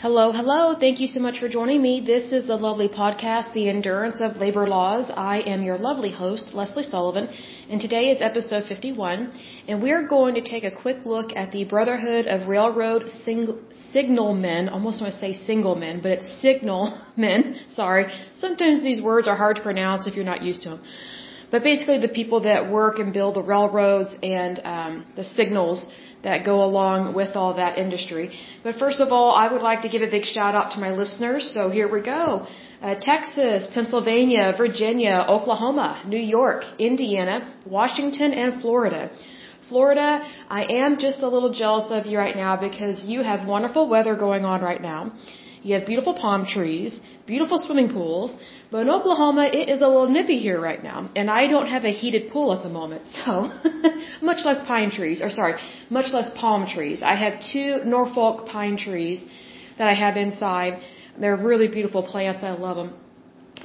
Hello, hello. Thank you so much for joining me. This is the lovely podcast, The Endurance of Labor Laws. I am your lovely host, Lesley Sullivan, and today is episode 51, and we're going to take a quick look at the Brotherhood of Railroad Sing- Signalmen. Almost want to say single men, but it's signalmen. Sorry. Sometimes these words are hard to pronounce if you're not used to them. But basically the people that work and build the railroads and um, the signals that go along with all that industry. But first of all, I would like to give a big shout out to my listeners. So here we go. Uh, Texas, Pennsylvania, Virginia, Oklahoma, New York, Indiana, Washington, and Florida. Florida, I am just a little jealous of you right now because you have wonderful weather going on right now. You have beautiful palm trees, beautiful swimming pools, but in Oklahoma, it is a little nippy here right now, and I don't have a heated pool at the moment, so much less pine trees, or sorry, much less palm trees. I have two Norfolk pine trees that I have inside. They're really beautiful plants. I love them.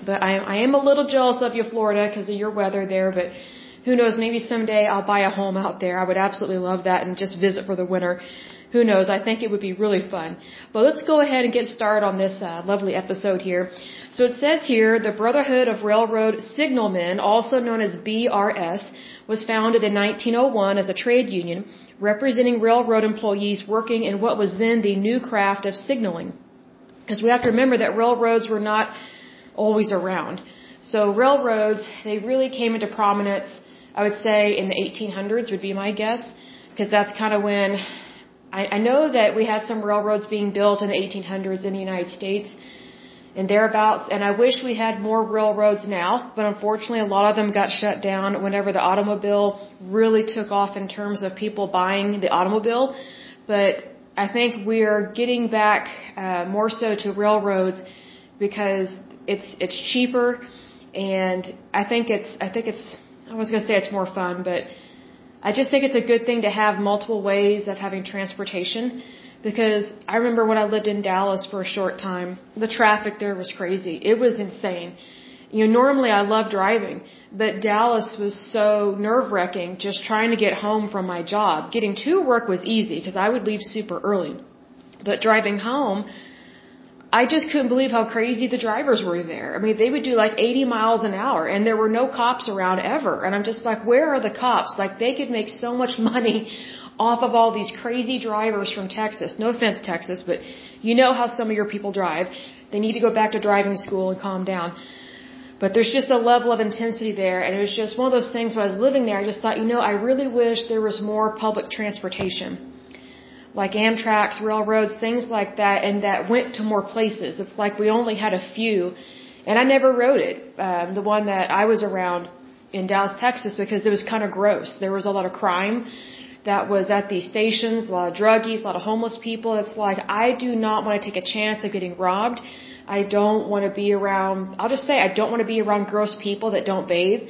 But I, I am a little jealous of you, Florida, because of your weather there, but who knows, maybe someday I'll buy a home out there. I would absolutely love that and just visit for the winter who knows? I think it would be really fun. But let's go ahead and get started on this uh, lovely episode here. So it says here, the Brotherhood of Railroad Signalmen, also known as BRS, was founded in 1901 as a trade union representing railroad employees working in what was then the new craft of signaling. Because we have to remember that railroads were not always around. So railroads, they really came into prominence, I would say, in the 1800s would be my guess, because that's kind of when I, I know that we had some railroads being built in the 1800s in the United States and thereabouts, and I wish we had more railroads now, but unfortunately a lot of them got shut down whenever the automobile really took off in terms of people buying the automobile. But I think we are getting back uh, more so to railroads because it's it's cheaper, and I think it's I think it's I was gonna say it's more fun, but I just think it's a good thing to have multiple ways of having transportation because I remember when I lived in Dallas for a short time, the traffic there was crazy. It was insane. You know, normally I love driving, but Dallas was so nerve wracking just trying to get home from my job. Getting to work was easy because I would leave super early. But driving home, I just couldn't believe how crazy the drivers were there. I mean, they would do like 80 miles an hour and there were no cops around ever. And I'm just like, where are the cops? Like they could make so much money off of all these crazy drivers from Texas. No offense, Texas, but you know how some of your people drive. They need to go back to driving school and calm down. But there's just a level of intensity there. And it was just one of those things when I was living there, I just thought, you know, I really wish there was more public transportation like Amtrak's, railroads, things like that, and that went to more places. It's like we only had a few, and I never rode it. Um, the one that I was around in Dallas, Texas, because it was kind of gross. There was a lot of crime that was at these stations, a lot of druggies, a lot of homeless people. It's like I do not want to take a chance of getting robbed. I don't want to be around. I'll just say I don't want to be around gross people that don't bathe.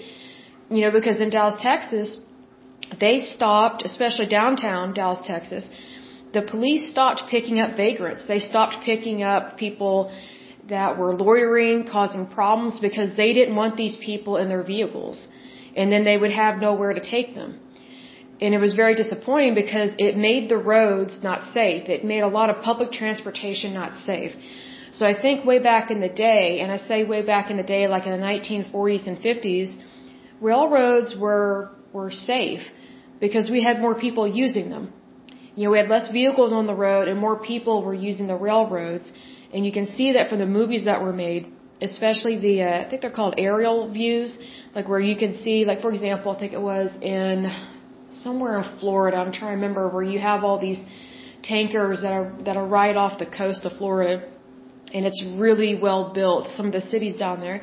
You know, because in Dallas, Texas, they stopped, especially downtown Dallas, Texas the police stopped picking up vagrants. They stopped picking up people that were loitering, causing problems because they didn't want these people in their vehicles. And then they would have nowhere to take them. And it was very disappointing because it made the roads not safe. It made a lot of public transportation not safe. So I think way back in the day, and I say way back in the day like in the 1940s and 50s, railroads were, were safe because we had more people using them. You know, we had less vehicles on the road and more people were using the railroads. And you can see that from the movies that were made, especially the, uh, I think they're called aerial views, like where you can see, like for example, I think it was in somewhere in Florida, I'm trying to remember, where you have all these tankers that are, that are right off the coast of Florida. And it's really well built, some of the cities down there.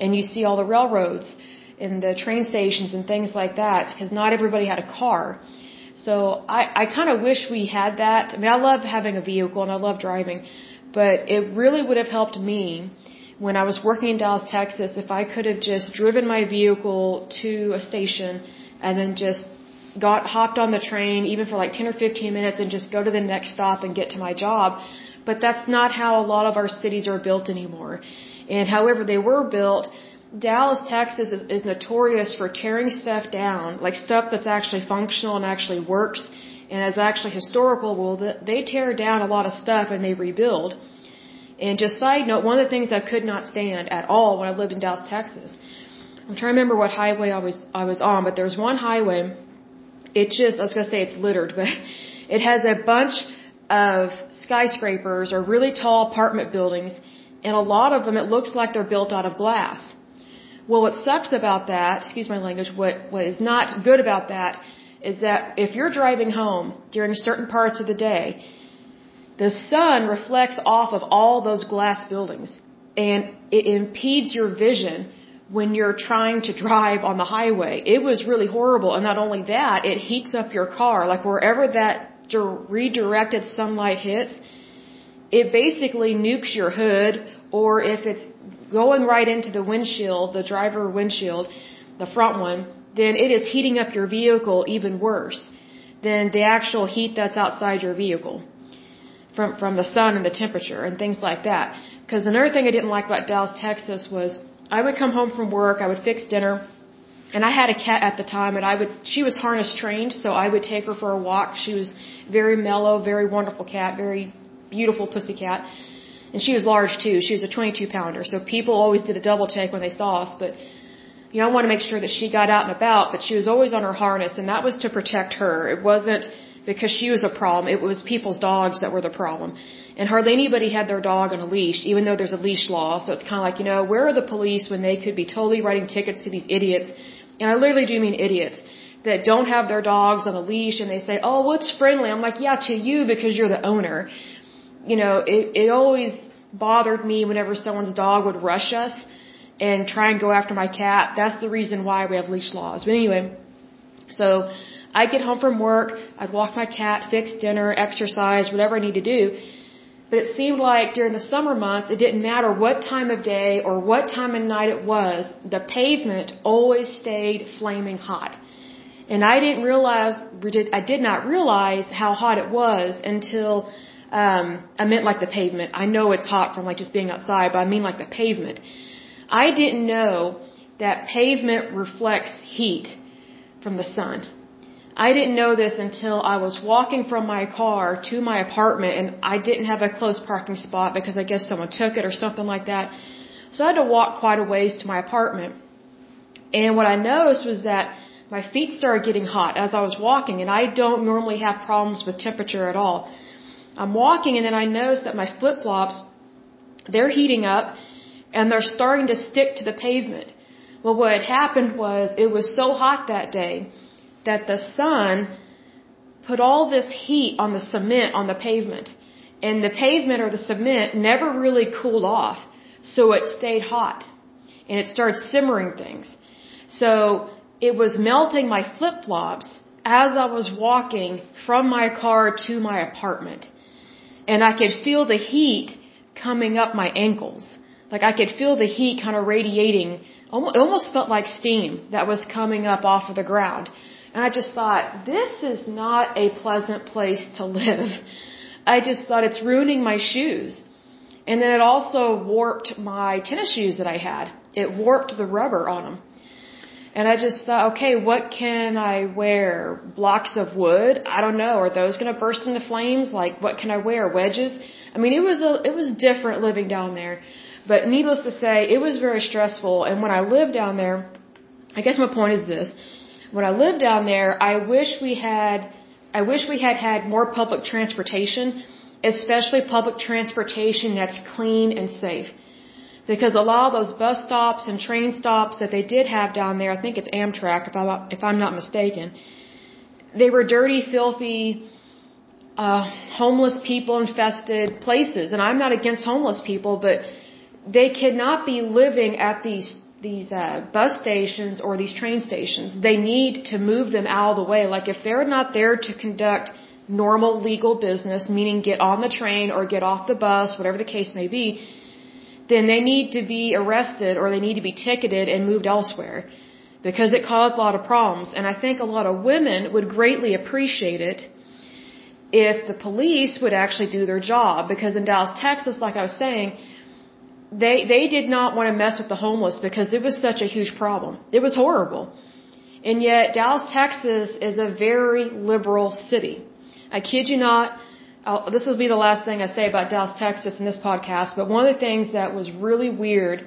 And you see all the railroads and the train stations and things like that, because not everybody had a car. So I, I kind of wish we had that. I mean, I love having a vehicle and I love driving, but it really would have helped me when I was working in Dallas, Texas, if I could have just driven my vehicle to a station and then just got hopped on the train even for like 10 or 15 minutes and just go to the next stop and get to my job. But that's not how a lot of our cities are built anymore. And however they were built, Dallas, Texas is, is notorious for tearing stuff down, like stuff that's actually functional and actually works, and as actually historical, well, they tear down a lot of stuff and they rebuild. And just side note, one of the things I could not stand at all when I lived in Dallas, Texas, I'm trying to remember what highway I was I was on, but there was one highway. It just I was gonna say it's littered, but it has a bunch of skyscrapers or really tall apartment buildings, and a lot of them it looks like they're built out of glass. Well, what sucks about that, excuse my language, what what is not good about that is that if you're driving home during certain parts of the day, the sun reflects off of all those glass buildings and it impedes your vision when you're trying to drive on the highway. It was really horrible. And not only that, it heats up your car. Like wherever that redirected sunlight hits, it basically nukes your hood or if it's going right into the windshield, the driver windshield, the front one, then it is heating up your vehicle even worse than the actual heat that's outside your vehicle from from the sun and the temperature and things like that. Because another thing I didn't like about Dallas, Texas was I would come home from work, I would fix dinner, and I had a cat at the time, and I would she was harness trained, so I would take her for a walk. She was very mellow, very wonderful cat, very beautiful pussy cat, and she was large too. She was a 22 pounder, so people always did a double take when they saw us, but. You know, I want to make sure that she got out and about, but she was always on her harness, and that was to protect her. It wasn't because she was a problem. It was people's dogs that were the problem. And hardly anybody had their dog on a leash, even though there's a leash law. So it's kind of like, you know, where are the police when they could be totally writing tickets to these idiots? And I literally do mean idiots that don't have their dogs on a leash and they say, oh, what's friendly? I'm like, yeah, to you because you're the owner. You know, it, it always bothered me whenever someone's dog would rush us and try and go after my cat. That's the reason why we have leash laws. But anyway, so I'd get home from work, I'd walk my cat, fix dinner, exercise, whatever I need to do. But it seemed like during the summer months, it didn't matter what time of day or what time of night it was, the pavement always stayed flaming hot. And I didn't realize, I did not realize how hot it was until, um, I meant like the pavement. I know it's hot from like just being outside, but I mean like the pavement. I didn't know that pavement reflects heat from the sun. I didn't know this until I was walking from my car to my apartment and I didn't have a close parking spot because I guess someone took it or something like that. So I had to walk quite a ways to my apartment. And what I noticed was that my feet started getting hot as I was walking and I don't normally have problems with temperature at all. I'm walking and then I noticed that my flip flops, they're heating up and they're starting to stick to the pavement. Well, what had happened was it was so hot that day that the sun put all this heat on the cement on the pavement. And the pavement or the cement never really cooled off. So it stayed hot. And it started simmering things. So it was melting my flip flops as I was walking from my car to my apartment. And I could feel the heat coming up my ankles. Like I could feel the heat kind of radiating. It almost felt like steam that was coming up off of the ground. And I just thought, this is not a pleasant place to live. I just thought it's ruining my shoes. And then it also warped my tennis shoes that I had. It warped the rubber on them. And I just thought, okay, what can I wear? Blocks of wood? I don't know. Are those going to burst into flames? Like, what can I wear? Wedges? I mean, it was a, it was different living down there. But needless to say, it was very stressful. And when I lived down there, I guess my point is this when I lived down there, I wish we had, I wish we had had more public transportation, especially public transportation that's clean and safe. Because a lot of those bus stops and train stops that they did have down there, I think it's Amtrak if I'm, if I'm not mistaken, they were dirty, filthy, uh, homeless people infested places. And I'm not against homeless people, but they cannot be living at these these uh, bus stations or these train stations, they need to move them out of the way. Like if they're not there to conduct normal legal business, meaning get on the train or get off the bus, whatever the case may be, then they need to be arrested or they need to be ticketed and moved elsewhere because it caused a lot of problems. And I think a lot of women would greatly appreciate it if the police would actually do their job because in Dallas, Texas, like I was saying, they they did not want to mess with the homeless because it was such a huge problem. It was horrible. And yet Dallas, Texas is a very liberal city. I kid you not. I'll, this will be the last thing I say about Dallas, Texas in this podcast, but one of the things that was really weird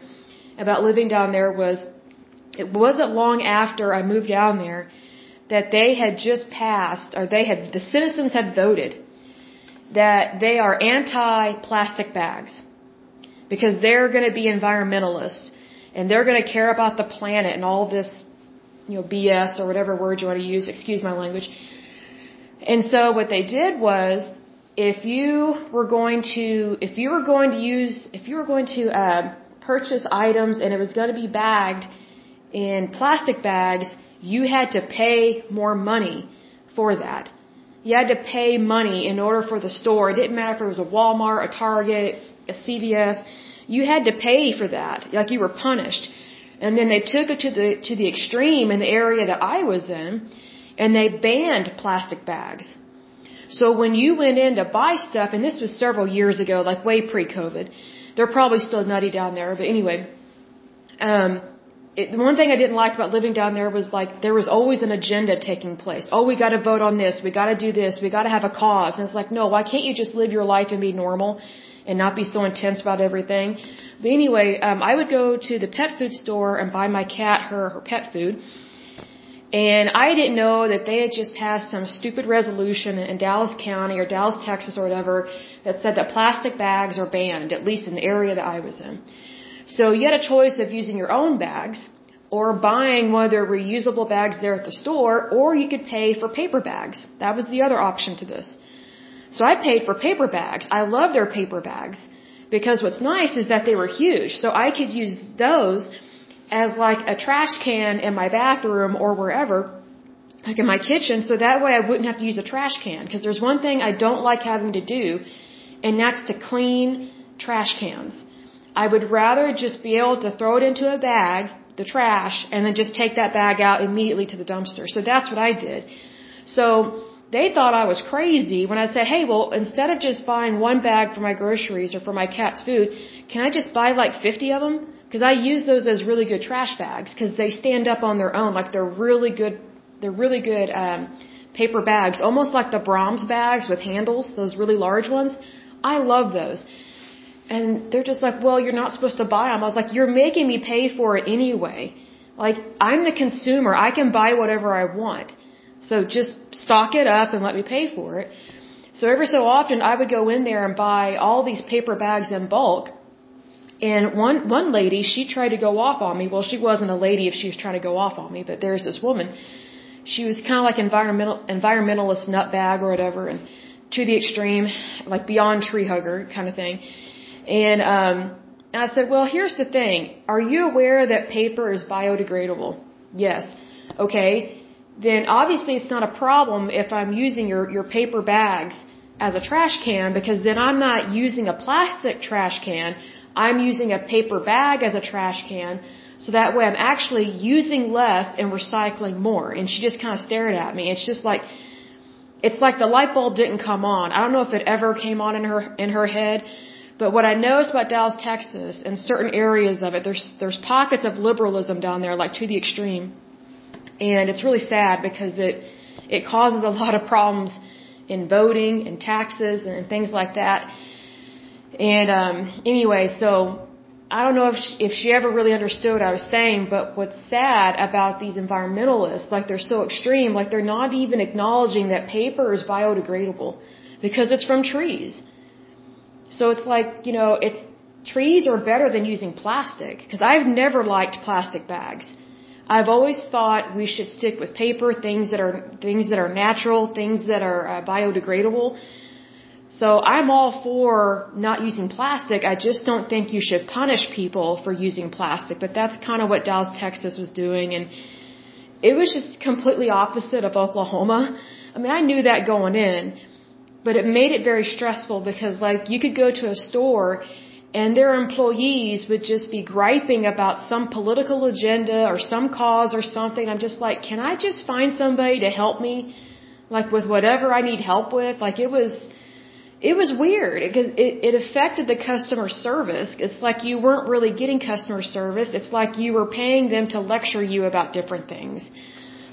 about living down there was it wasn't long after I moved down there that they had just passed, or they had, the citizens had voted that they are anti-plastic bags because they're going to be environmentalists and they're going to care about the planet and all this, you know, BS or whatever word you want to use, excuse my language. And so what they did was, if you were going to, if you were going to use, if you were going to uh, purchase items and it was going to be bagged in plastic bags, you had to pay more money for that. You had to pay money in order for the store. It didn't matter if it was a Walmart, a Target, a CVS. You had to pay for that. Like you were punished. And then they took it to the to the extreme in the area that I was in, and they banned plastic bags. So when you went in to buy stuff, and this was several years ago, like way pre-COVID, they're probably still nutty down there. But anyway, um, it, the one thing I didn't like about living down there was like there was always an agenda taking place. Oh, we got to vote on this. We got to do this. We got to have a cause. And it's like, no, why can't you just live your life and be normal and not be so intense about everything? But anyway, um, I would go to the pet food store and buy my cat her her pet food. And I didn't know that they had just passed some stupid resolution in Dallas County or Dallas, Texas or whatever that said that plastic bags are banned, at least in the area that I was in. So you had a choice of using your own bags or buying one of their reusable bags there at the store, or you could pay for paper bags. That was the other option to this. So I paid for paper bags. I love their paper bags because what's nice is that they were huge. So I could use those as like a trash can in my bathroom or wherever, like in my kitchen, so that way I wouldn't have to use a trash can. Because there's one thing I don't like having to do, and that's to clean trash cans. I would rather just be able to throw it into a bag, the trash, and then just take that bag out immediately to the dumpster. So that's what I did. So they thought I was crazy when I said, hey, well, instead of just buying one bag for my groceries or for my cat's food, can I just buy like 50 of them? Because I use those as really good trash bags because they stand up on their own. Like they're really good, they're really good um, paper bags, almost like the Braum's bags with handles, those really large ones. I love those. And they're just like, well, you're not supposed to buy them. I was like, you're making me pay for it anyway. Like, I'm the consumer. I can buy whatever I want. So just stock it up and let me pay for it. So every so often I would go in there and buy all these paper bags in bulk. And one, one lady, she tried to go off on me. Well, she wasn't a lady if she was trying to go off on me, but there's this woman. She was kind of like environmental, environmentalist nutbag or whatever and to the extreme, like beyond tree hugger kind of thing. And um, I said, well, here's the thing. Are you aware that paper is biodegradable? Yes. Okay. Then obviously it's not a problem if I'm using your, your paper bags as a trash can because then I'm not using a plastic trash can. I'm using a paper bag as a trash can. So that way I'm actually using less and recycling more. And she just kind of stared at me. It's just like, it's like the light bulb didn't come on. I don't know if it ever came on in her, in her head, but what I noticed about Dallas, Texas, and certain areas of it, there's there's pockets of liberalism down there, like to the extreme, and it's really sad because it it causes a lot of problems in voting and taxes and things like that. And um, anyway, so I don't know if she, if she ever really understood what I was saying, but what's sad about these environmentalists, like they're so extreme, like they're not even acknowledging that paper is biodegradable because it's from trees. So it's like, you know, it's trees are better than using plastic because I've never liked plastic bags. I've always thought we should stick with paper, things that are things that are natural, things that are uh, biodegradable. So I'm all for not using plastic. I just don't think you should punish people for using plastic. But that's kind of what Dallas, Texas was doing, and it was just completely opposite of Oklahoma. I mean, I knew that going in, but it made it very stressful because like you could go to a store and their employees would just be griping about some political agenda or some cause or something. I'm just like, can I just find somebody to help me? Like with whatever I need help with? Like it was, it was weird because it, it affected the customer service. It's like you weren't really getting customer service. It's like you were paying them to lecture you about different things.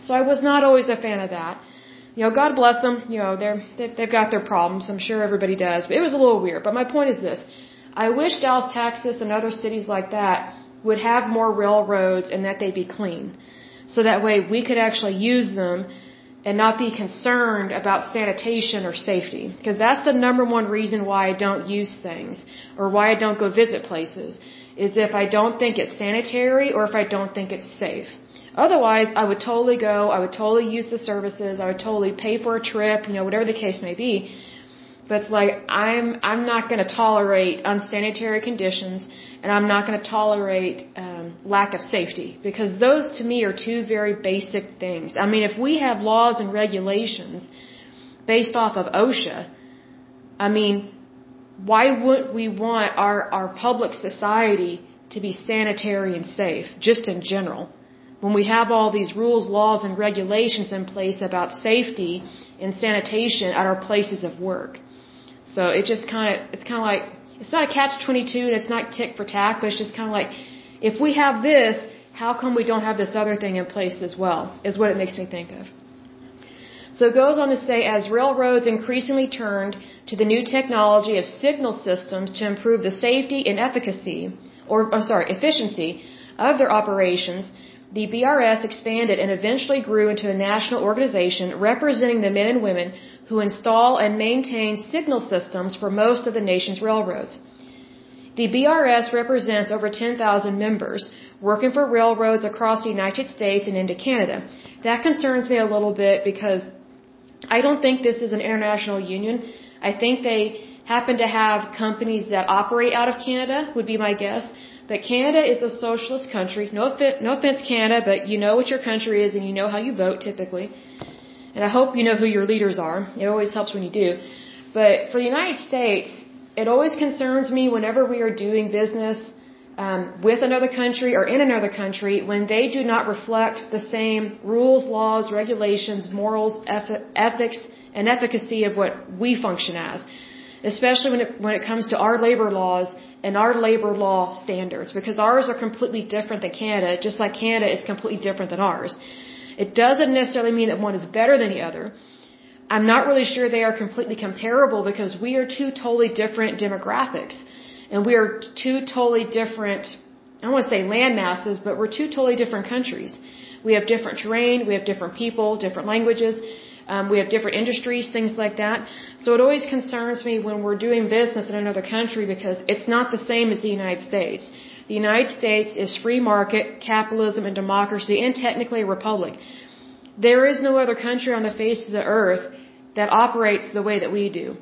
So I was not always a fan of that. you know, God bless them. You know, they're they've got their problems. I'm sure everybody does. But it was a little weird. But my point is this: I wish Dallas, Texas, and other cities like that would have more railroads and that they'd be clean, so that way we could actually use them and not be concerned about sanitation or safety. Because that's the number one reason why I don't use things or why I don't go visit places is if I don't think it's sanitary or if I don't think it's safe. Otherwise, I would totally go, I would totally use the services, I would totally pay for a trip, you know, whatever the case may be. But it's like I'm I'm not going to tolerate unsanitary conditions, and I'm not going to tolerate um, lack of safety because those to me are two very basic things. I mean, if we have laws and regulations based off of OSHA, I mean, why wouldn't we want our our public society to be sanitary and safe, just in general? When we have all these rules, laws, and regulations in place about safety and sanitation at our places of work. So it just kind of, it's kind of like, it's not a catch 22 and it's not tick for tack, but it's just kind of like, if we have this, how come we don't have this other thing in place as well, is what it makes me think of. So it goes on to say, as railroads increasingly turned to the new technology of signal systems to improve the safety and efficacy, or, I'm sorry, efficiency of their operations, the BRS expanded and eventually grew into a national organization representing the men and women who install and maintain signal systems for most of the nation's railroads. The BRS represents over 10,000 members working for railroads across the United States and into Canada. That concerns me a little bit because I don't think this is an international union. I think they happen to have companies that operate out of Canada, would be my guess. But Canada is a socialist country. No, no offense, Canada, but you know what your country is and you know how you vote typically. And I hope you know who your leaders are. It always helps when you do. But for the United States, it always concerns me whenever we are doing business um, with another country or in another country when they do not reflect the same rules, laws, regulations, morals, ethics, and efficacy of what we function as. Especially when it, when it comes to our labor laws and our labor law standards, because ours are completely different than Canada, just like Canada is completely different than ours. It doesn't necessarily mean that one is better than the other. I'm not really sure they are completely comparable because we are two totally different demographics. And we are two totally different, I don't want to say land masses, but we're two totally different countries. We have different terrain, we have different people, different languages, um, we have different industries, things like that. So it always concerns me when we're doing business in another country because it's not the same as the United States. The United States is free market, capitalism, and democracy, and technically a republic. There is no other country on the face of the earth that operates the way that we do.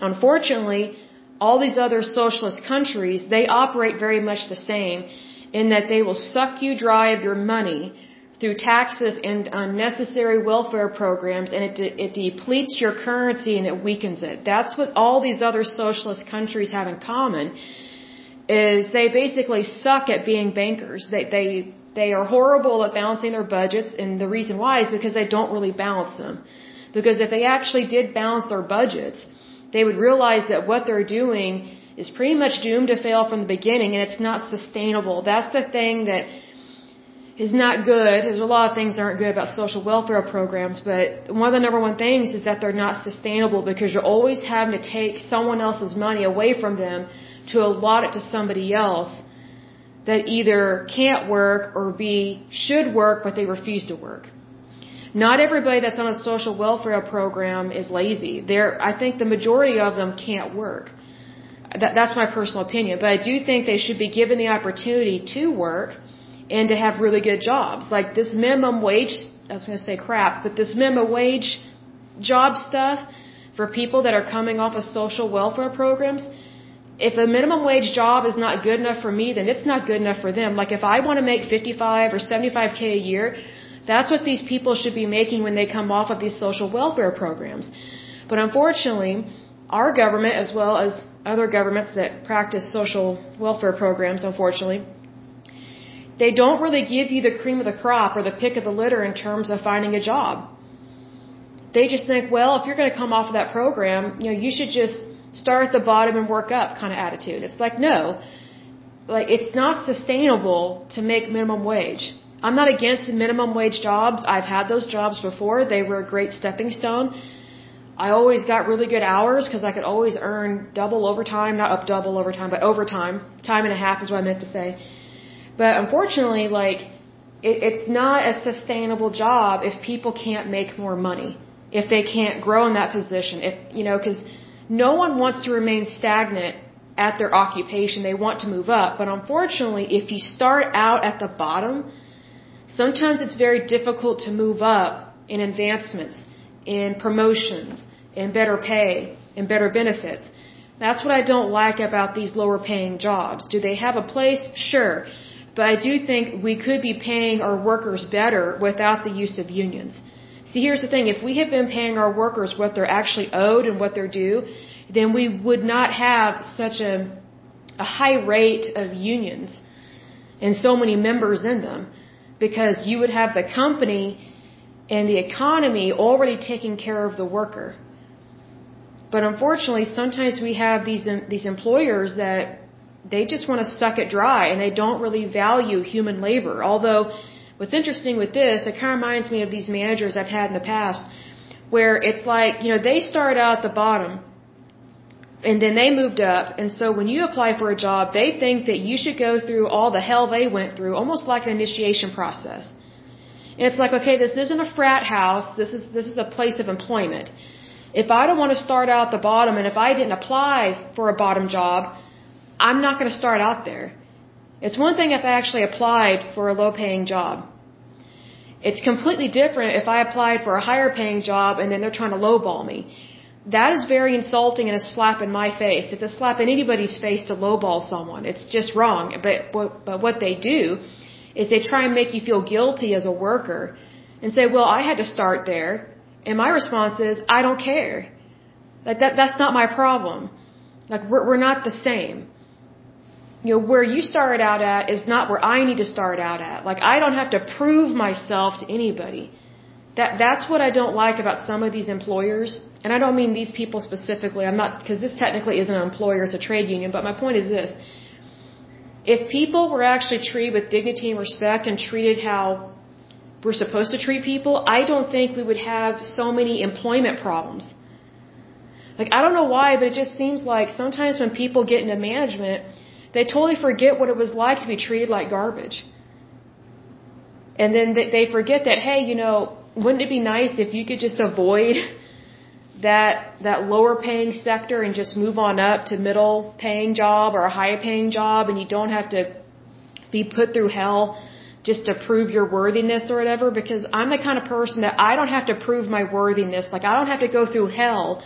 Unfortunately, all these other socialist countries, they operate very much the same in that they will suck you dry of your money through taxes and unnecessary welfare programs and it, de- it depletes your currency and it weakens it. That's what all these other socialist countries have in common is they basically suck at being bankers. They, they, they are horrible at balancing their budgets and the reason why is because they don't really balance them. Because if they actually did balance their budgets, they would realize that what they're doing is pretty much doomed to fail from the beginning and it's not sustainable. That's the thing that is not good. There's a lot of things that aren't good about social welfare programs, but one of the number one things is that they're not sustainable because you're always having to take someone else's money away from them to allot it to somebody else that either can't work or B should work but they refuse to work. Not everybody that's on a social welfare program is lazy. There, I think the majority of them can't work. That, that's my personal opinion, but I do think they should be given the opportunity to work and to have really good jobs. Like this minimum wage, I was going to say crap, but this minimum wage job stuff for people that are coming off of social welfare programs, if a minimum wage job is not good enough for me, then it's not good enough for them. Like if I want to make 55 or 75k a year, that's what these people should be making when they come off of these social welfare programs. But unfortunately, our government, as well as other governments that practice social welfare programs, unfortunately, they don't really give you the cream of the crop or the pick of the litter in terms of finding a job. They just think, well, if you're going to come off of that program, you know, you should just start at the bottom and work up kind of attitude. It's like, no, like it's not sustainable to make minimum wage. I'm not against minimum wage jobs. I've had those jobs before. They were a great stepping stone. I always got really good hours because I could always earn double overtime, not up double overtime, but overtime. Time and a half is what I meant to say. But unfortunately, like, it, it's not a sustainable job if people can't make more money, if they can't grow in that position, if, you know, because no one wants to remain stagnant at their occupation. They want to move up. But unfortunately, if you start out at the bottom, sometimes it's very difficult to move up in advancements, in promotions, in better pay, in better benefits. That's what I don't like about these lower paying jobs. Do they have a place? Sure. But I do think we could be paying our workers better without the use of unions. See, here's the thing. If we had been paying our workers what they're actually owed and what they're due, then we would not have such a, a high rate of unions and so many members in them because you would have the company and the economy already taking care of the worker. But unfortunately, sometimes we have these these employers that they just want to suck it dry and they don't really value human labor. Although, what's interesting with this, it kind of reminds me of these managers I've had in the past, where it's like you know they start out at the bottom and then they moved up. And so when you apply for a job, they think that you should go through all the hell they went through, almost like an initiation process. And it's like, okay, this isn't a frat house. This is, this is a place of employment. If I don't want to start out at the bottom and if I didn't apply for a bottom job, I'm not going to start out there. It's one thing if I actually applied for a low paying job. It's completely different if I applied for a higher paying job and then they're trying to lowball me that is very insulting and a slap in my face. It's a slap in anybody's face to lowball someone. It's just wrong. But, but, but what they do is they try and make you feel guilty as a worker and say, well, I had to start there. And my response is, I don't care. Like that, that's not my problem. Like we're, we're not the same. You know, where you started out at is not where I need to start out at. Like I don't have to prove myself to anybody. That that's what I don't like about some of these employers, and I don't mean these people specifically. I'm not because this technically isn't an employer; it's a trade union. But my point is this: if people were actually treated with dignity and respect and treated how we're supposed to treat people, I don't think we would have so many employment problems. Like I don't know why, but it just seems like sometimes when people get into management, they totally forget what it was like to be treated like garbage. And then they forget that, hey, you know, wouldn't it be nice if you could just avoid that that lower paying sector and just move on up to middle paying job or a high paying job and you don't have to be put through hell just to prove your worthiness or whatever? Because I'm the kind of person that I don't have to prove my worthiness. Like I don't have to go through hell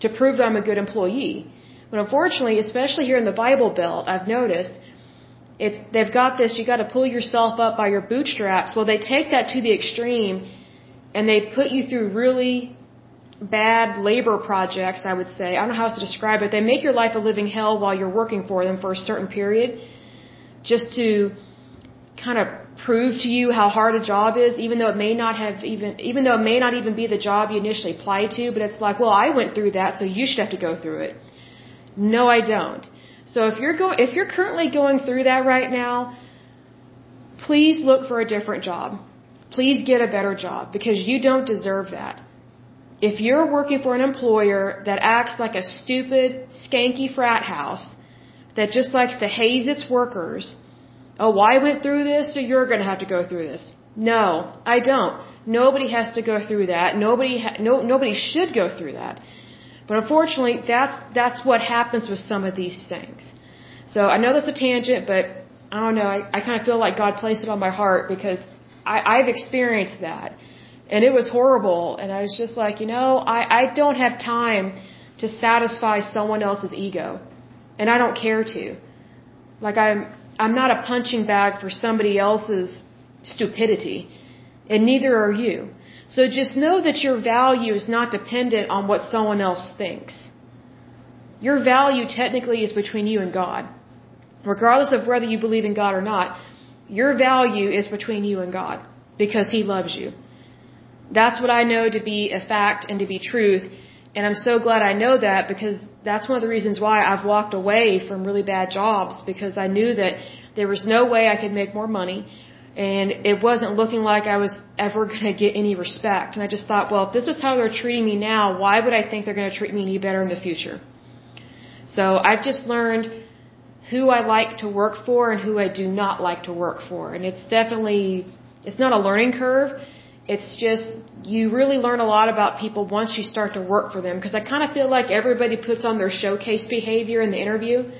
to prove that I'm a good employee but unfortunately especially here in the Bible Belt I've noticed it's they've got this you got to pull yourself up by your bootstraps well they take that to the extreme and they put you through really bad labor projects, I would say. I don't know how else to describe it. They make your life a living hell while you're working for them for a certain period just to kind of prove to you how hard a job is, even though it may not have even, even though it may not even be the job you initially applied to, but it's like, well, I went through that, so you should have to go through it. No, I don't. So if you're going, if you're currently going through that right now, please look for a different job please get a better job because you don't deserve that. If you're working for an employer that acts like a stupid, skanky frat house that just likes to haze its workers, oh, I went through this, so you're going to have to go through this. No, I don't. Nobody has to go through that. Nobody, ha- no, nobody should go through that. But unfortunately, that's that's what happens with some of these things. So I know that's a tangent, but I don't know. I, I kind of feel like God placed it on my heart because I, I've experienced that. And it was horrible. And I was just like, you know, I, I don't have time to satisfy someone else's ego. And I don't care to. Like I'm, I'm not a punching bag for somebody else's stupidity. And neither are you. So just know that your value is not dependent on what someone else thinks. Your value technically is between you and God. Regardless of whether you believe in God or not, your value is between you and God because He loves you. That's what I know to be a fact and to be truth. And I'm so glad I know that because that's one of the reasons why I've walked away from really bad jobs because I knew that there was no way I could make more money. And it wasn't looking like I was ever going to get any respect. And I just thought, well, if this is how they're treating me now, why would I think they're going to treat me any better in the future? So I've just learned who I like to work for and who I do not like to work for. And it's definitely, it's not a learning curve. It's just, you really learn a lot about people once you start to work for them. Because I kind of feel like everybody puts on their showcase behavior in the interview.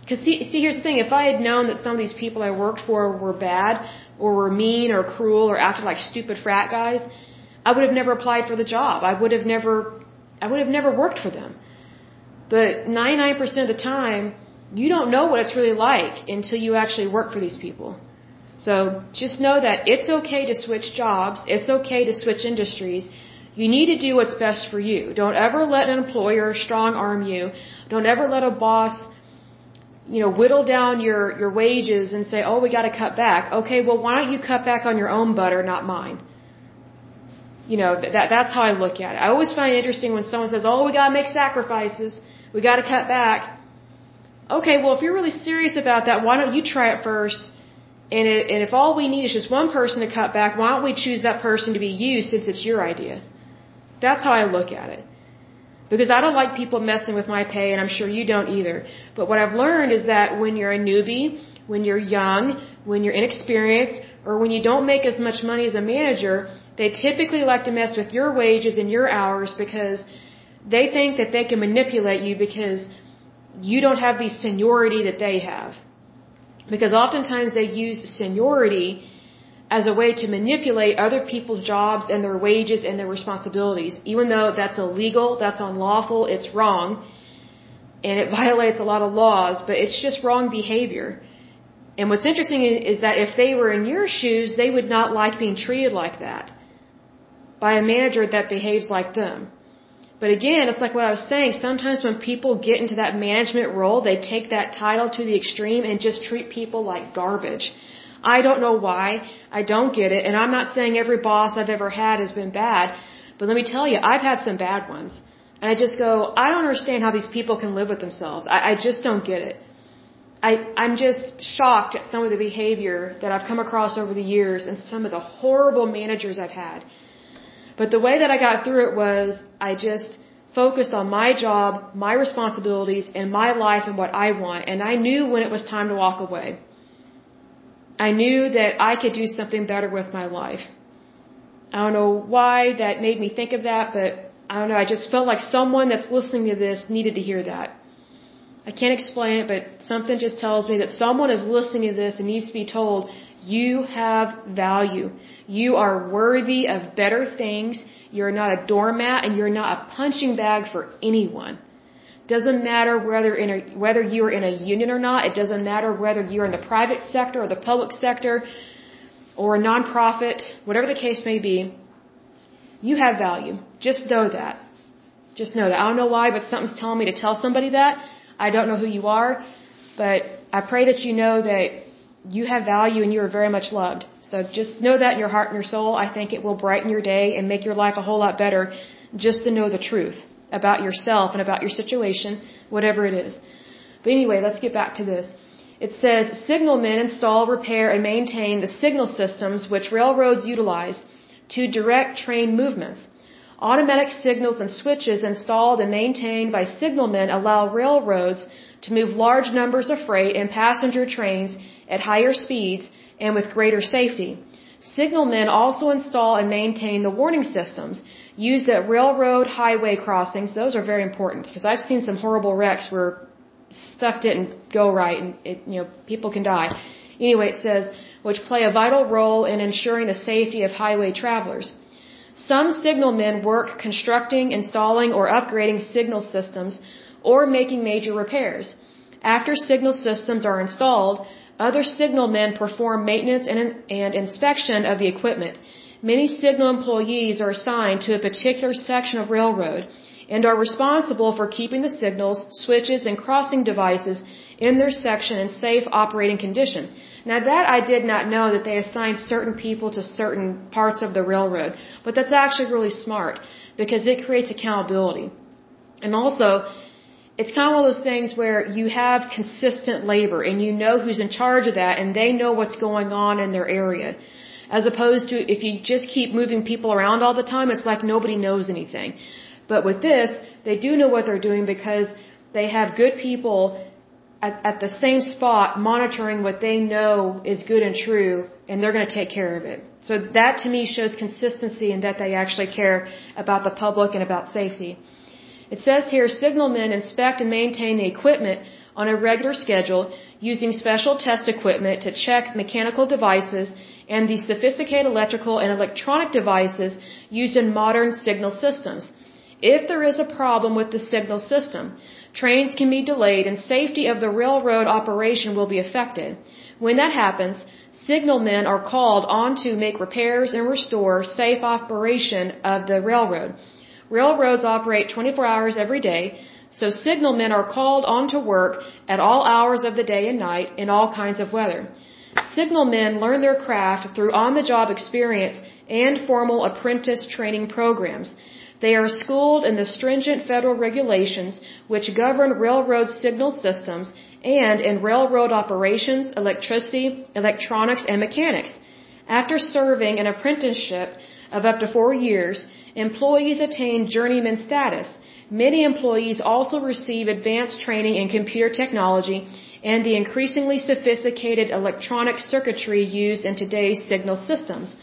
Because see, see, here's the thing. If I had known that some of these people I worked for were bad, or were mean or cruel or acted like stupid frat guys, I would have never applied for the job. I would have never, I would have never worked for them. But 99% of the time, you don't know what it's really like until you actually work for these people. So just know that it's okay to switch jobs. It's okay to switch industries. You need to do what's best for you. Don't ever let an employer strong arm you. Don't ever let a boss you know, whittle down your, your wages and say, oh, we got to cut back. Okay, well, why don't you cut back on your own butter, not mine? You know, that, that's how I look at it. I always find it interesting when someone says, oh, we got to make sacrifices. We got to cut back. Okay, well, if you're really serious about that, why don't you try it first? And, it, and if all we need is just one person to cut back, why don't we choose that person to be you since it's your idea? That's how I look at it. Because I don't like people messing with my pay, and I'm sure you don't either. But what I've learned is that when you're a newbie, when you're young, when you're inexperienced, or when you don't make as much money as a manager, they typically like to mess with your wages and your hours because they think that they can manipulate you because you don't have the seniority that they have. Because oftentimes they use seniority as a way to manipulate other people's jobs and their wages and their responsibilities. Even though that's illegal, that's unlawful, it's wrong, and it violates a lot of laws, but it's just wrong behavior. And what's interesting is that if they were in your shoes, they would not like being treated like that by a manager that behaves like them. But again, it's like what I was saying, sometimes when people get into that management role, they take that title to the extreme and just treat people like garbage. I don't know why. I don't get it. And I'm not saying every boss I've ever had has been bad, but let me tell you, I've had some bad ones. And I just go, I don't understand how these people can live with themselves. I, I just don't get it. I, I'm just shocked at some of the behavior that I've come across over the years and some of the horrible managers I've had. But the way that I got through it was I just focused on my job, my responsibilities, and my life and what I want. And I knew when it was time to walk away. I knew that I could do something better with my life. I don't know why that made me think of that, but I don't know. I just felt like someone that's listening to this needed to hear that. I can't explain it, but something just tells me that someone is listening to this and needs to be told, you have value. You are worthy of better things. You're not a doormat and you're not a punching bag for anyone. Doesn't matter whether in a, whether you're in a union or not. It doesn't matter whether you're in the private sector or the public sector or a nonprofit, whatever the case may be. You have value. Just know that. Just know that. I don't know why, but something's telling me to tell somebody that. I don't know who you are, but I pray that you know that you have value and you are very much loved. So just know that in your heart and your soul. I think it will brighten your day and make your life a whole lot better just to know the truth about yourself and about your situation, whatever it is. But anyway, let's get back to this. It says signalmen install, repair, and maintain the signal systems which railroads utilize to direct train movements. Automatic signals and switches installed and maintained by signalmen allow railroads to move large numbers of freight and passenger trains at higher speeds and with greater safety. Signalmen also install and maintain the warning systems used at railroad highway crossings. Those are very important because I've seen some horrible wrecks where stuff didn't go right and it, you know people can die. Anyway, it says which play a vital role in ensuring the safety of highway travelers. Some signalmen work constructing, installing, or upgrading signal systems or making major repairs. After signal systems are installed, other signalmen perform maintenance and, and inspection of the equipment. Many signal employees are assigned to a particular section of railroad and are responsible for keeping the signals, switches, and crossing devices in their section in safe operating condition. Now that I did not know that they assigned certain people to certain parts of the railroad, but that's actually really smart because it creates accountability. And also, it's kind of one of those things where you have consistent labor and you know who's in charge of that and they know what's going on in their area. As opposed to if you just keep moving people around all the time, it's like nobody knows anything. But with this, they do know what they're doing because they have good people at, at the same spot monitoring what they know is good and true and they're going to take care of it. So that to me shows consistency and that they actually care about the public and about safety. It says here signalmen inspect and maintain the equipment on a regular schedule using special test equipment to check mechanical devices and the sophisticated electrical and electronic devices used in modern signal systems. If there is a problem with the signal system, trains can be delayed and safety of the railroad operation will be affected. When that happens, signalmen are called on to make repairs and restore safe operation of the railroad. Railroads operate 24 hours every day, so signalmen are called on to work at all hours of the day and night in all kinds of weather. Signalmen learn their craft through on-the-job experience and formal apprentice training programs. They are schooled in the stringent federal regulations which govern railroad signal systems and in railroad operations, electricity, electronics, and mechanics. After serving an apprenticeship of up to four years, employees attain journeyman status. Many employees also receive advanced training in computer technology and the increasingly sophisticated electronic circuitry used in today's signal systems.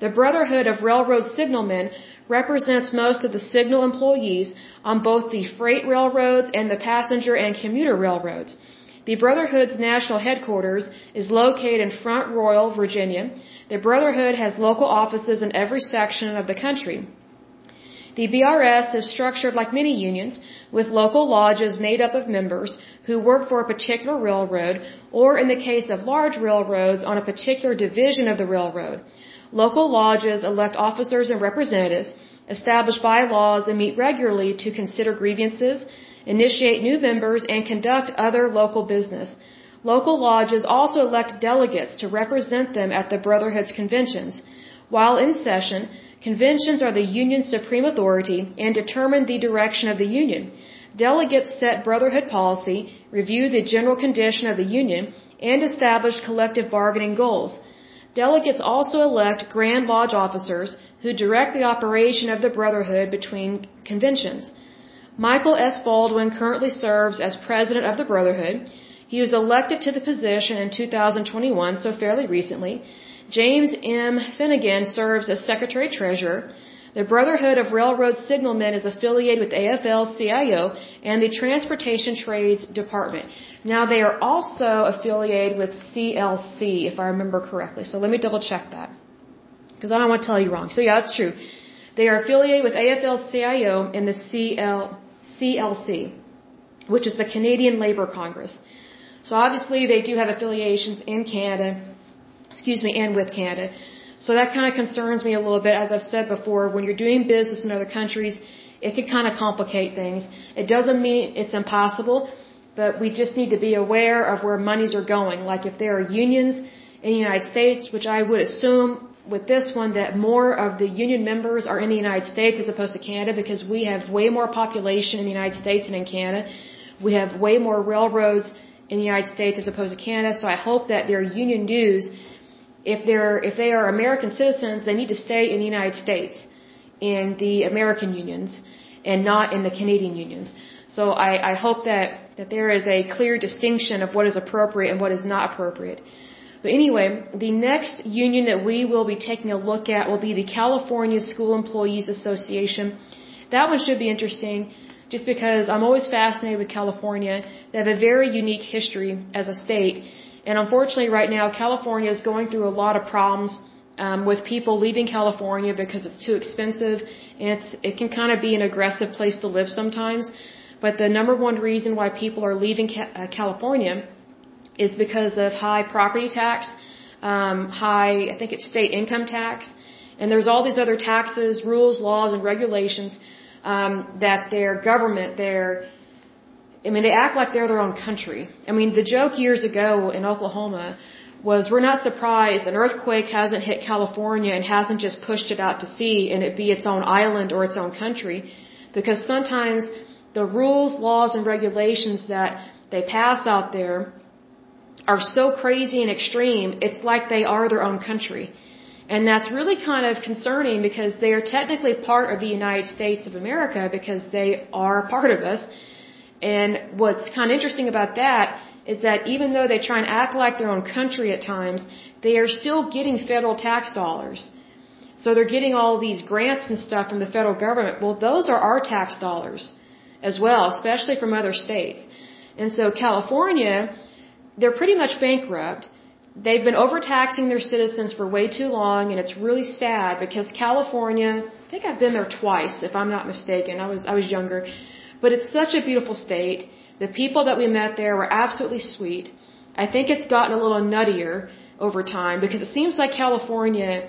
The Brotherhood of Railroad Signalmen represents most of the signal employees on both the freight railroads and the passenger and commuter railroads. The Brotherhood's national headquarters is located in Front Royal, Virginia. The Brotherhood has local offices in every section of the country. The BRS is structured like many unions, with local lodges made up of members who work for a particular railroad, or in the case of large railroads, on a particular division of the railroad. Local lodges elect officers and representatives, establish bylaws, and meet regularly to consider grievances, initiate new members, and conduct other local business. Local lodges also elect delegates to represent them at the Brotherhood's conventions. While in session, Conventions are the union's supreme authority and determine the direction of the union. Delegates set brotherhood policy, review the general condition of the union, and establish collective bargaining goals. Delegates also elect Grand Lodge officers who direct the operation of the brotherhood between conventions. Michael S. Baldwin currently serves as president of the brotherhood. He was elected to the position in 2021, so fairly recently. James M. Finnegan serves as Secretary Treasurer. The Brotherhood of Railroad Signalmen is affiliated with AFL-CIO and the Transportation Trades Department. Now they are also affiliated with CLC, if I remember correctly. So let me double check that. Because I don't want to tell you wrong. So yeah, that's true. They are affiliated with AFL-CIO and the CL, CLC, which is the Canadian Labour Congress. So obviously they do have affiliations in Canada excuse me, and with Canada. So that kind of concerns me a little bit. As I've said before, when you're doing business in other countries, it could kind of complicate things. It doesn't mean it's impossible, but we just need to be aware of where monies are going. Like if there are unions in the United States, which I would assume with this one that more of the union members are in the United States as opposed to Canada because we have way more population in the United States than in Canada. We have way more railroads in the United States as opposed to Canada. So I hope that their union dues if they're if they are American citizens, they need to stay in the United States in the American unions and not in the Canadian unions. So I, I hope that, that there is a clear distinction of what is appropriate and what is not appropriate. But anyway, the next union that we will be taking a look at will be the California School Employees Association. That one should be interesting just because I'm always fascinated with California. They have a very unique history as a state and unfortunately, right now, California is going through a lot of problems um, with people leaving California because it's too expensive. And it's, it can kind of be an aggressive place to live sometimes. But the number one reason why people are leaving ca- uh, California is because of high property tax, um, high, I think it's state income tax, and there's all these other taxes, rules, laws, and regulations um, that their government, their I mean, they act like they're their own country. I mean, the joke years ago in Oklahoma was we're not surprised an earthquake hasn't hit California and hasn't just pushed it out to sea and it be its own island or its own country because sometimes the rules, laws, and regulations that they pass out there are so crazy and extreme, it's like they are their own country. And that's really kind of concerning because they are technically part of the United States of America because they are part of us. And what's kind of interesting about that is that even though they try and act like their own country at times, they are still getting federal tax dollars. So they're getting all these grants and stuff from the federal government. Well, those are our tax dollars as well, especially from other states. And so California, they're pretty much bankrupt they've been overtaxing their citizens for way too long and it's really sad because California, I think I've been there twice if I'm not mistaken. I was I was younger. But it's such a beautiful state. The people that we met there were absolutely sweet. I think it's gotten a little nuttier over time because it seems like California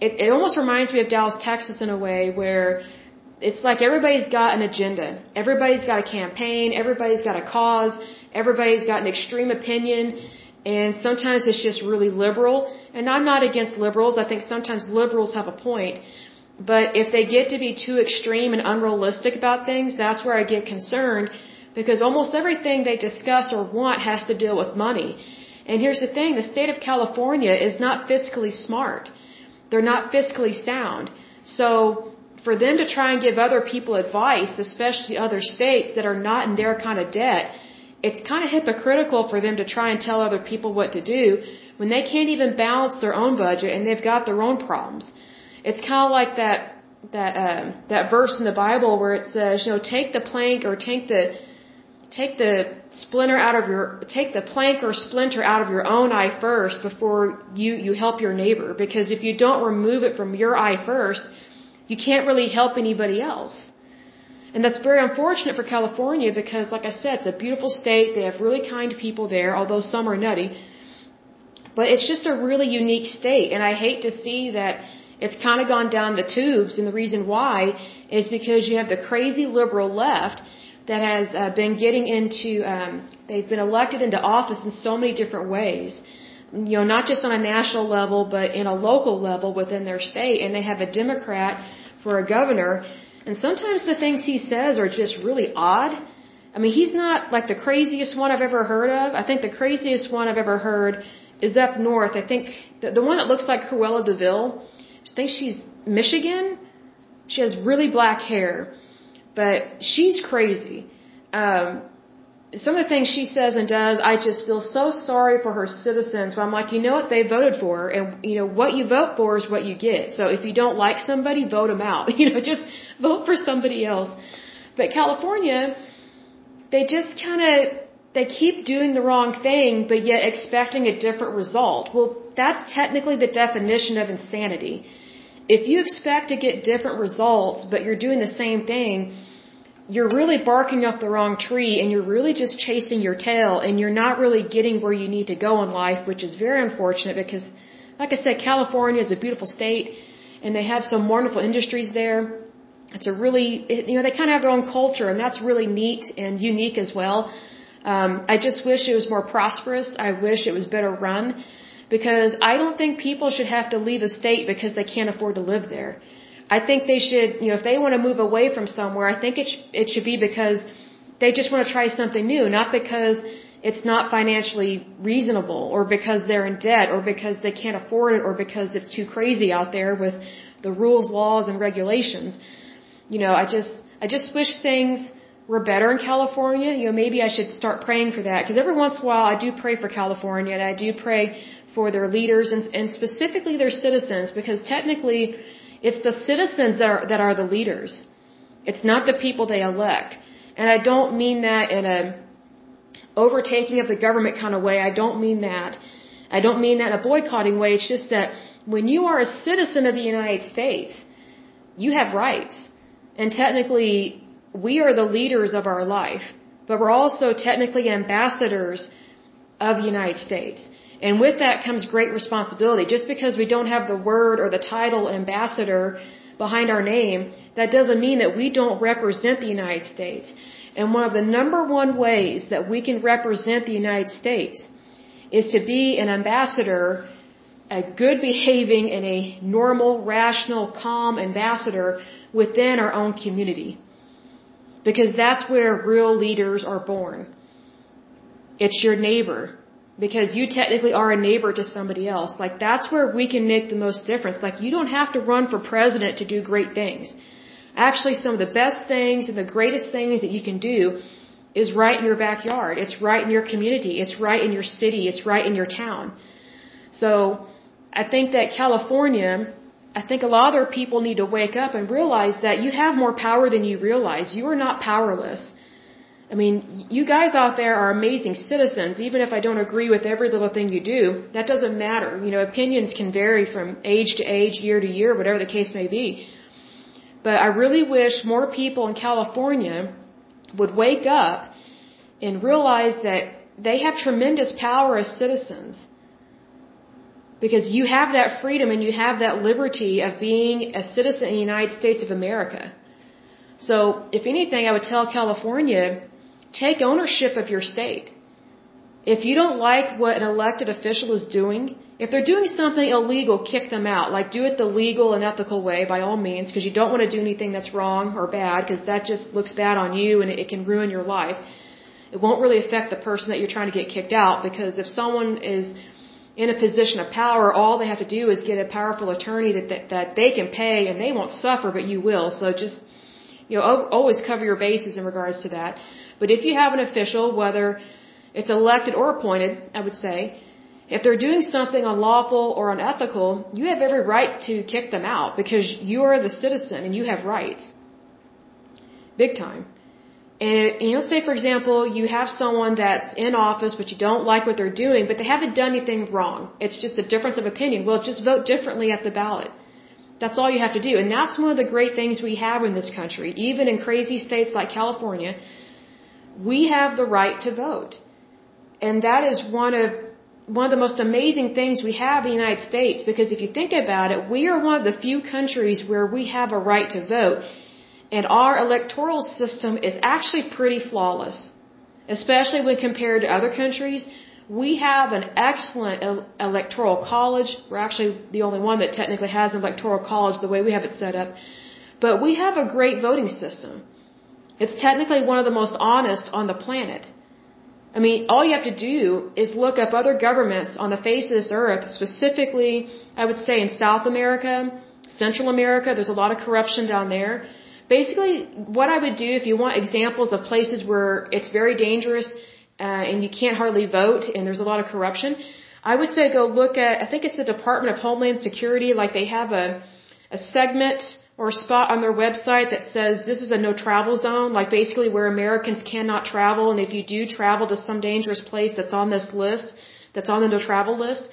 it, it almost reminds me of Dallas, Texas in a way where it's like everybody's got an agenda. Everybody's got a campaign, everybody's got a cause, everybody's got an extreme opinion and sometimes it's just really liberal. And I'm not against liberals. I think sometimes liberals have a point. But if they get to be too extreme and unrealistic about things, that's where I get concerned because almost everything they discuss or want has to deal with money. And here's the thing, the state of California is not fiscally smart. They're not fiscally sound. So for them to try and give other people advice, especially other states that are not in their kind of debt, it's kind of hypocritical for them to try and tell other people what to do when they can't even balance their own budget and they've got their own problems. It's kind of like that that um, that verse in the Bible where it says, you know, take the plank or take the take the splinter out of your take the plank or splinter out of your own eye first before you you help your neighbor because if you don't remove it from your eye first, you can't really help anybody else. And that's very unfortunate for California because, like I said, it's a beautiful state. They have really kind people there, although some are nutty. But it's just a really unique state. And I hate to see that it's kind of gone down the tubes. And the reason why is because you have the crazy liberal left that has uh, been getting into, um, they've been elected into office in so many different ways. You know, not just on a national level, but in a local level within their state. And they have a Democrat for a governor and sometimes the things he says are just really odd. I mean, he's not like the craziest one I've ever heard of. I think the craziest one I've ever heard is up north. I think the, the one that looks like Cruella de Vil. Think she's Michigan. She has really black hair, but she's crazy. Um, some of the things she says and does, I just feel so sorry for her citizens. But I'm like, you know what? They voted for, her, and you know what you vote for is what you get. So if you don't like somebody, vote them out. You know, just vote for somebody else. But California, they just kind of they keep doing the wrong thing, but yet expecting a different result. Well, that's technically the definition of insanity. If you expect to get different results, but you're doing the same thing you're really barking up the wrong tree and you're really just chasing your tail and you're not really getting where you need to go in life, which is very unfortunate because, like I said, California is a beautiful state and they have some wonderful industries there. It's a really, you know, they kind of have their own culture and that's really neat and unique as well. Um, I just wish it was more prosperous. I wish it was better run because I don't think people should have to leave a state because they can't afford to live there. I think they should, you know, if they want to move away from somewhere, I think it, sh- it should be because they just want to try something new, not because it's not financially reasonable or because they're in debt or because they can't afford it or because it's too crazy out there with the rules, laws, and regulations. You know, I just, I just wish things were better in California. You know, maybe I should start praying for that because every once in a while I do pray for California and I do pray for their leaders and, and specifically their citizens because technically it's the citizens that are, that are the leaders. It's not the people they elect. And I don't mean that in a overtaking of the government kind of way. I don't mean that. I don't mean that in a boycotting way. It's just that when you are a citizen of the United States, you have rights. And technically, we are the leaders of our life. But we're also technically ambassadors of the United States. And with that comes great responsibility. Just because we don't have the word or the title ambassador behind our name, that doesn't mean that we don't represent the United States. And one of the number one ways that we can represent the United States is to be an ambassador, a good behaving and a normal, rational, calm ambassador within our own community. Because that's where real leaders are born. It's your neighbor. Because you technically are a neighbor to somebody else. Like that's where we can make the most difference. Like you don't have to run for president to do great things. Actually, some of the best things and the greatest things that you can do is right in your backyard. It's right in your community. It's right in your city. It's right in your town. So, I think that California, I think a lot of other people need to wake up and realize that you have more power than you realize. You are not powerless. I mean, you guys out there are amazing citizens, even if I don't agree with every little thing you do. That doesn't matter. You know, opinions can vary from age to age, year to year, whatever the case may be. But I really wish more people in California would wake up and realize that they have tremendous power as citizens. Because you have that freedom and you have that liberty of being a citizen in the United States of America. So, if anything, I would tell California, take ownership of your state. If you don't like what an elected official is doing, if they're doing something illegal, kick them out. Like, do it the legal and ethical way by all means, because you don't want to do anything that's wrong or bad, because that just looks bad on you and it can ruin your life. It won't really affect the person that you're trying to get kicked out, because if someone is in a position of power, all they have to do is get a powerful attorney that, that, that they can pay and they won't suffer, but you will. So just, you know, always cover your bases in regards to that. But if you have an official, whether it's elected or appointed, I would say, if they're doing something unlawful or unethical, you have every right to kick them out because you are the citizen and you have rights. Big time. And, let's say, for example, you have someone that's in office, but you don't like what they're doing, but they haven't done anything wrong. It's just a difference of opinion. Well, just vote differently at the ballot. That's all you have to do. And that's one of the great things we have in this country. Even in crazy states like California, we have the right to vote. And that is one of one of the most amazing things we have in the United States because if you think about it, we are one of the few countries where we have a right to vote. And our electoral system is actually pretty flawless, especially when compared to other countries. We have an excellent electoral college. We're actually the only one that technically has an electoral college the way we have it set up. But we have a great voting system. It's technically one of the most honest on the planet. I mean, all you have to do is look up other governments on the face of this earth, specifically, I would say in South America, Central America, there's a lot of corruption down there. Basically, what I would do if you want examples of places where it's very dangerous uh, and you can't hardly vote and there's a lot of corruption, I would say go look at, I think it's the Department of Homeland Security, like they have a, a segment or a spot on their website that says this is a no travel zone, like basically where Americans cannot travel, and if you do travel to some dangerous place that's on this list, that's on the no travel list,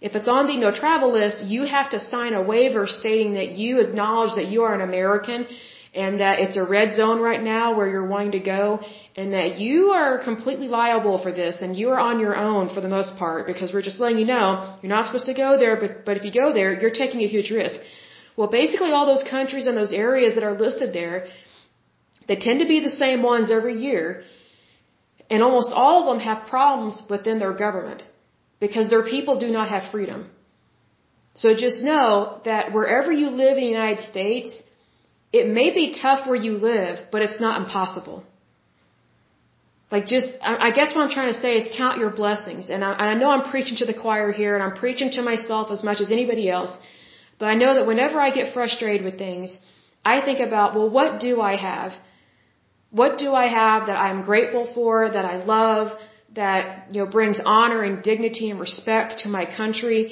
if it's on the no travel list, you have to sign a waiver stating that you acknowledge that you are an American and that it's a red zone right now where you're wanting to go and that you are completely liable for this and you are on your own for the most part because we're just letting you know you're not supposed to go there but but if you go there you're taking a huge risk. Well basically all those countries and those areas that are listed there they tend to be the same ones every year and almost all of them have problems within their government because their people do not have freedom. So just know that wherever you live in the United States it may be tough where you live, but it's not impossible. Like just, I guess what I'm trying to say is count your blessings. And I, I know I'm preaching to the choir here and I'm preaching to myself as much as anybody else. But I know that whenever I get frustrated with things, I think about, well, what do I have? What do I have that I'm grateful for, that I love, that, you know, brings honor and dignity and respect to my country,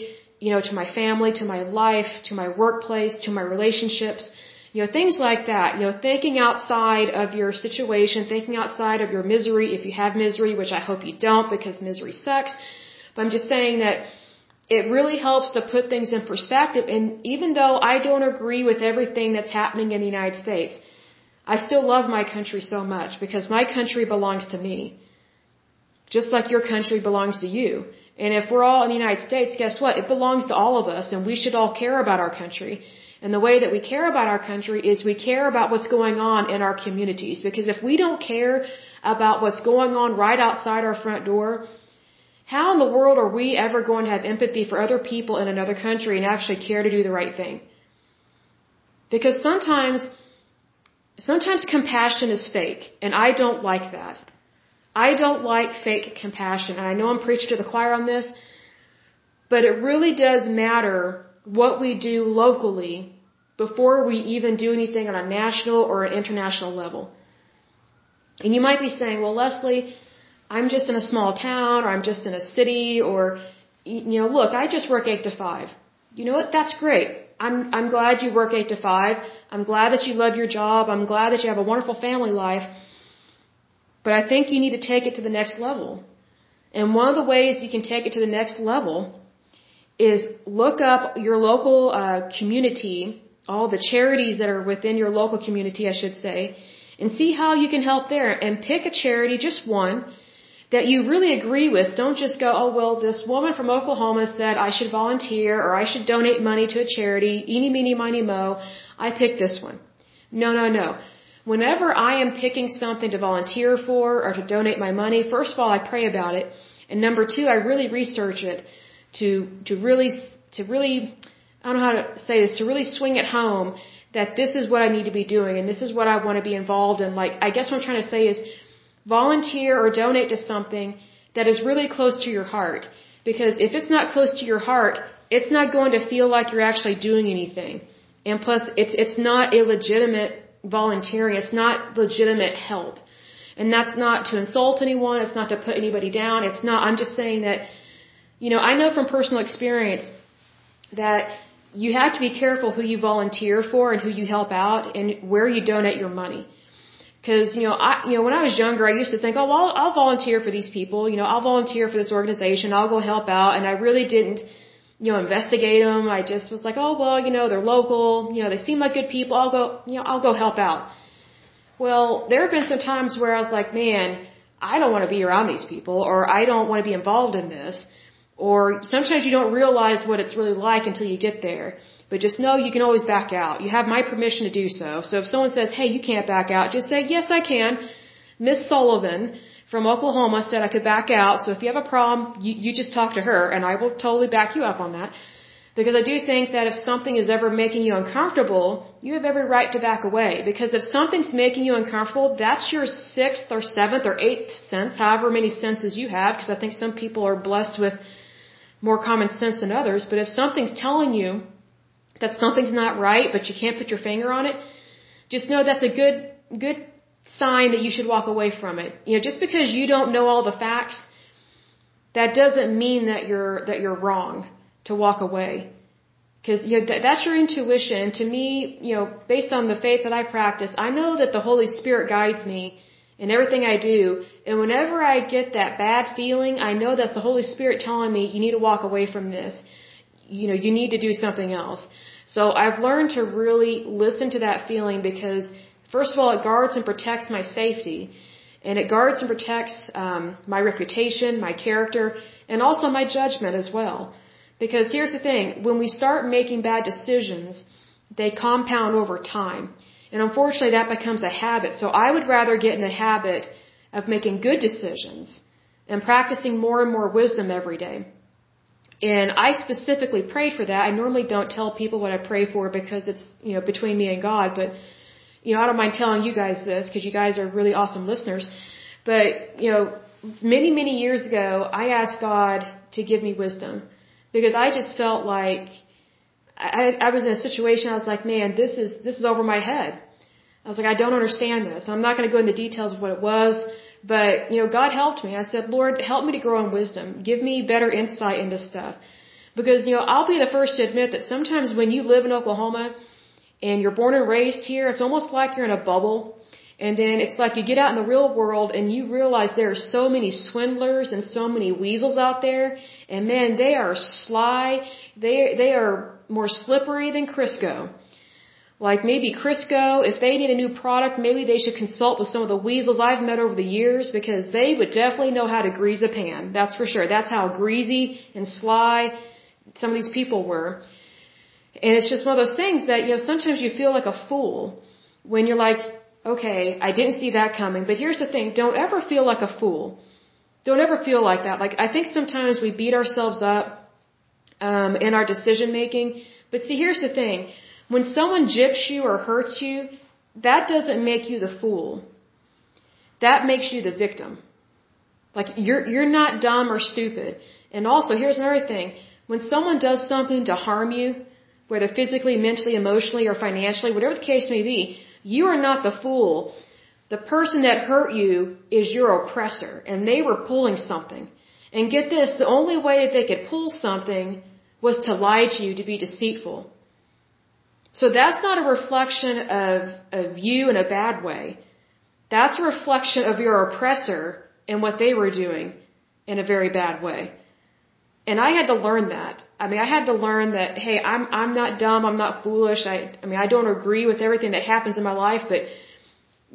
you know, to my family, to my life, to my workplace, to my relationships. You know, things like that. You know, thinking outside of your situation, thinking outside of your misery, if you have misery, which I hope you don't because misery sucks. But I'm just saying that it really helps to put things in perspective. And even though I don't agree with everything that's happening in the United States, I still love my country so much because my country belongs to me. Just like your country belongs to you. And if we're all in the United States, guess what? It belongs to all of us and we should all care about our country. And the way that we care about our country is we care about what's going on in our communities. Because if we don't care about what's going on right outside our front door, how in the world are we ever going to have empathy for other people in another country and actually care to do the right thing? Because sometimes, sometimes compassion is fake, and I don't like that. I don't like fake compassion, and I know I'm preaching to the choir on this, but it really does matter what we do locally before we even do anything on a national or an international level. And you might be saying, well, Lesley, I'm just in a small town or I'm just in a city or, you know, look, I just work eight to five. You know what? That's great. I'm, I'm glad you work eight to five. I'm glad that you love your job. I'm glad that you have a wonderful family life. But I think you need to take it to the next level. And one of the ways you can take it to the next level is look up your local uh, community, all the charities that are within your local community, I should say, and see how you can help there. And pick a charity, just one, that you really agree with. Don't just go, oh, well, this woman from Oklahoma said I should volunteer or I should donate money to a charity. Eeny, meeny, miny, mo. I picked this one. No, no, no. Whenever I am picking something to volunteer for or to donate my money, first of all, I pray about it. And number two, I really research it to, to really, to really, I don't know how to say this, to really swing it home that this is what I need to be doing and this is what I want to be involved in. Like, I guess what I'm trying to say is volunteer or donate to something that is really close to your heart. Because if it's not close to your heart, it's not going to feel like you're actually doing anything. And plus, it's, it's not a legitimate volunteering. It's not legitimate help. And that's not to insult anyone. It's not to put anybody down. It's not, I'm just saying that, you know, I know from personal experience that you have to be careful who you volunteer for and who you help out and where you donate your money. Because you know, I you know when I was younger, I used to think, oh, well, I'll, I'll volunteer for these people. You know, I'll volunteer for this organization. I'll go help out, and I really didn't, you know, investigate them. I just was like, oh, well, you know, they're local. You know, they seem like good people. I'll go, you know, I'll go help out. Well, there have been some times where I was like, man, I don't want to be around these people, or I don't want to be involved in this. Or sometimes you don't realize what it's really like until you get there. But just know you can always back out. You have my permission to do so. So if someone says, hey, you can't back out, just say, yes, I can. Miss Sullivan from Oklahoma said I could back out. So if you have a problem, you, you just talk to her and I will totally back you up on that. Because I do think that if something is ever making you uncomfortable, you have every right to back away. Because if something's making you uncomfortable, that's your sixth or seventh or eighth sense, however many senses you have, because I think some people are blessed with more common sense than others. But if something's telling you that something's not right, but you can't put your finger on it, just know that's a good, good sign that you should walk away from it. You know, just because you don't know all the facts, that doesn't mean that you're, that you're wrong to walk away. Cause, you know, th- that's your intuition. To me, you know, based on the faith that I practice, I know that the Holy Spirit guides me in everything I do. And whenever I get that bad feeling, I know that's the Holy Spirit telling me, you need to walk away from this. You know, you need to do something else. So I've learned to really listen to that feeling because, first of all, it guards and protects my safety. And it guards and protects um, my reputation, my character, and also my judgment as well. Because here's the thing when we start making bad decisions, they compound over time. And unfortunately, that becomes a habit. So I would rather get in a habit of making good decisions and practicing more and more wisdom every day. And I specifically prayed for that. I normally don't tell people what I pray for because it's, you know, between me and God, but, you know, I don't mind telling you guys this because you guys are really awesome listeners. But, you know, many, many years ago, I asked God to give me wisdom because I just felt like I, I was in a situation, I was like, man, this is, this is over my head. I was like, I don't understand this. I'm not going to go into details of what it was. But, you know, God helped me. I said, Lord, help me to grow in wisdom. Give me better insight into stuff. Because, you know, I'll be the first to admit that sometimes when you live in Oklahoma and you're born and raised here, it's almost like you're in a bubble. And then it's like you get out in the real world and you realize there are so many swindlers and so many weasels out there. And man, they are sly. They, they are more slippery than Crisco. Like maybe Crisco, if they need a new product, maybe they should consult with some of the weasels I've met over the years because they would definitely know how to grease a pan. That's for sure. That's how greasy and sly some of these people were. And it's just one of those things that, you know, sometimes you feel like a fool when you're like, okay, I didn't see that coming. But here's the thing, don't ever feel like a fool. Don't ever feel like that. Like, I think sometimes we beat ourselves up um, in our decision making. But see, here's the thing when someone gyps you or hurts you, that doesn't make you the fool. That makes you the victim. Like you're you're not dumb or stupid. And also, here's another thing: when someone does something to harm you, whether physically, mentally, emotionally, or financially, whatever the case may be, you are not the fool. The person that hurt you is your oppressor, and they were pulling something. And get this: the only way that they could pull something was to lie to you, to be deceitful. So that's not a reflection of, of you in a bad way. That's a reflection of your oppressor and what they were doing in a very bad way. And I had to learn that. I mean, I had to learn that, hey, I'm, I'm not dumb, I'm not foolish, I, I mean, I don't agree with everything that happens in my life, but,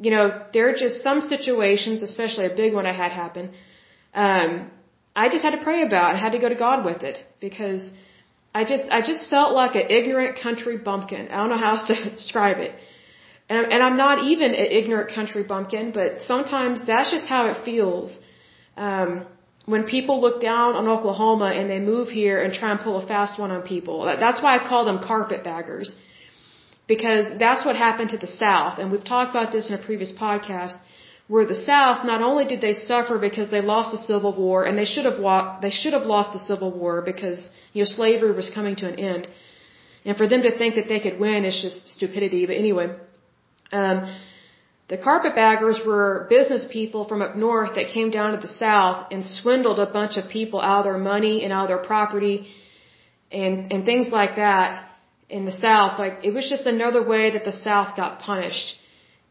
you know, there are just some situations, especially a big one I had happen, um, I just had to pray about and had to go to God with it because I just, I just felt like an ignorant country bumpkin. I don't know how else to describe it. And, and I'm not even an ignorant country bumpkin, but sometimes that's just how it feels. Um, when people look down on Oklahoma and they move here and try and pull a fast one on people. That's why I call them carpetbaggers. Because that's what happened to the South. And we've talked about this in a previous podcast where the South not only did they suffer because they lost the Civil War and they should have wa- they should have lost the Civil War because you know slavery was coming to an end. And for them to think that they could win is just stupidity. But anyway, um, the carpetbaggers were business people from up north that came down to the south and swindled a bunch of people out of their money and out of their property and, and things like that in the south. Like, it was just another way that the south got punished.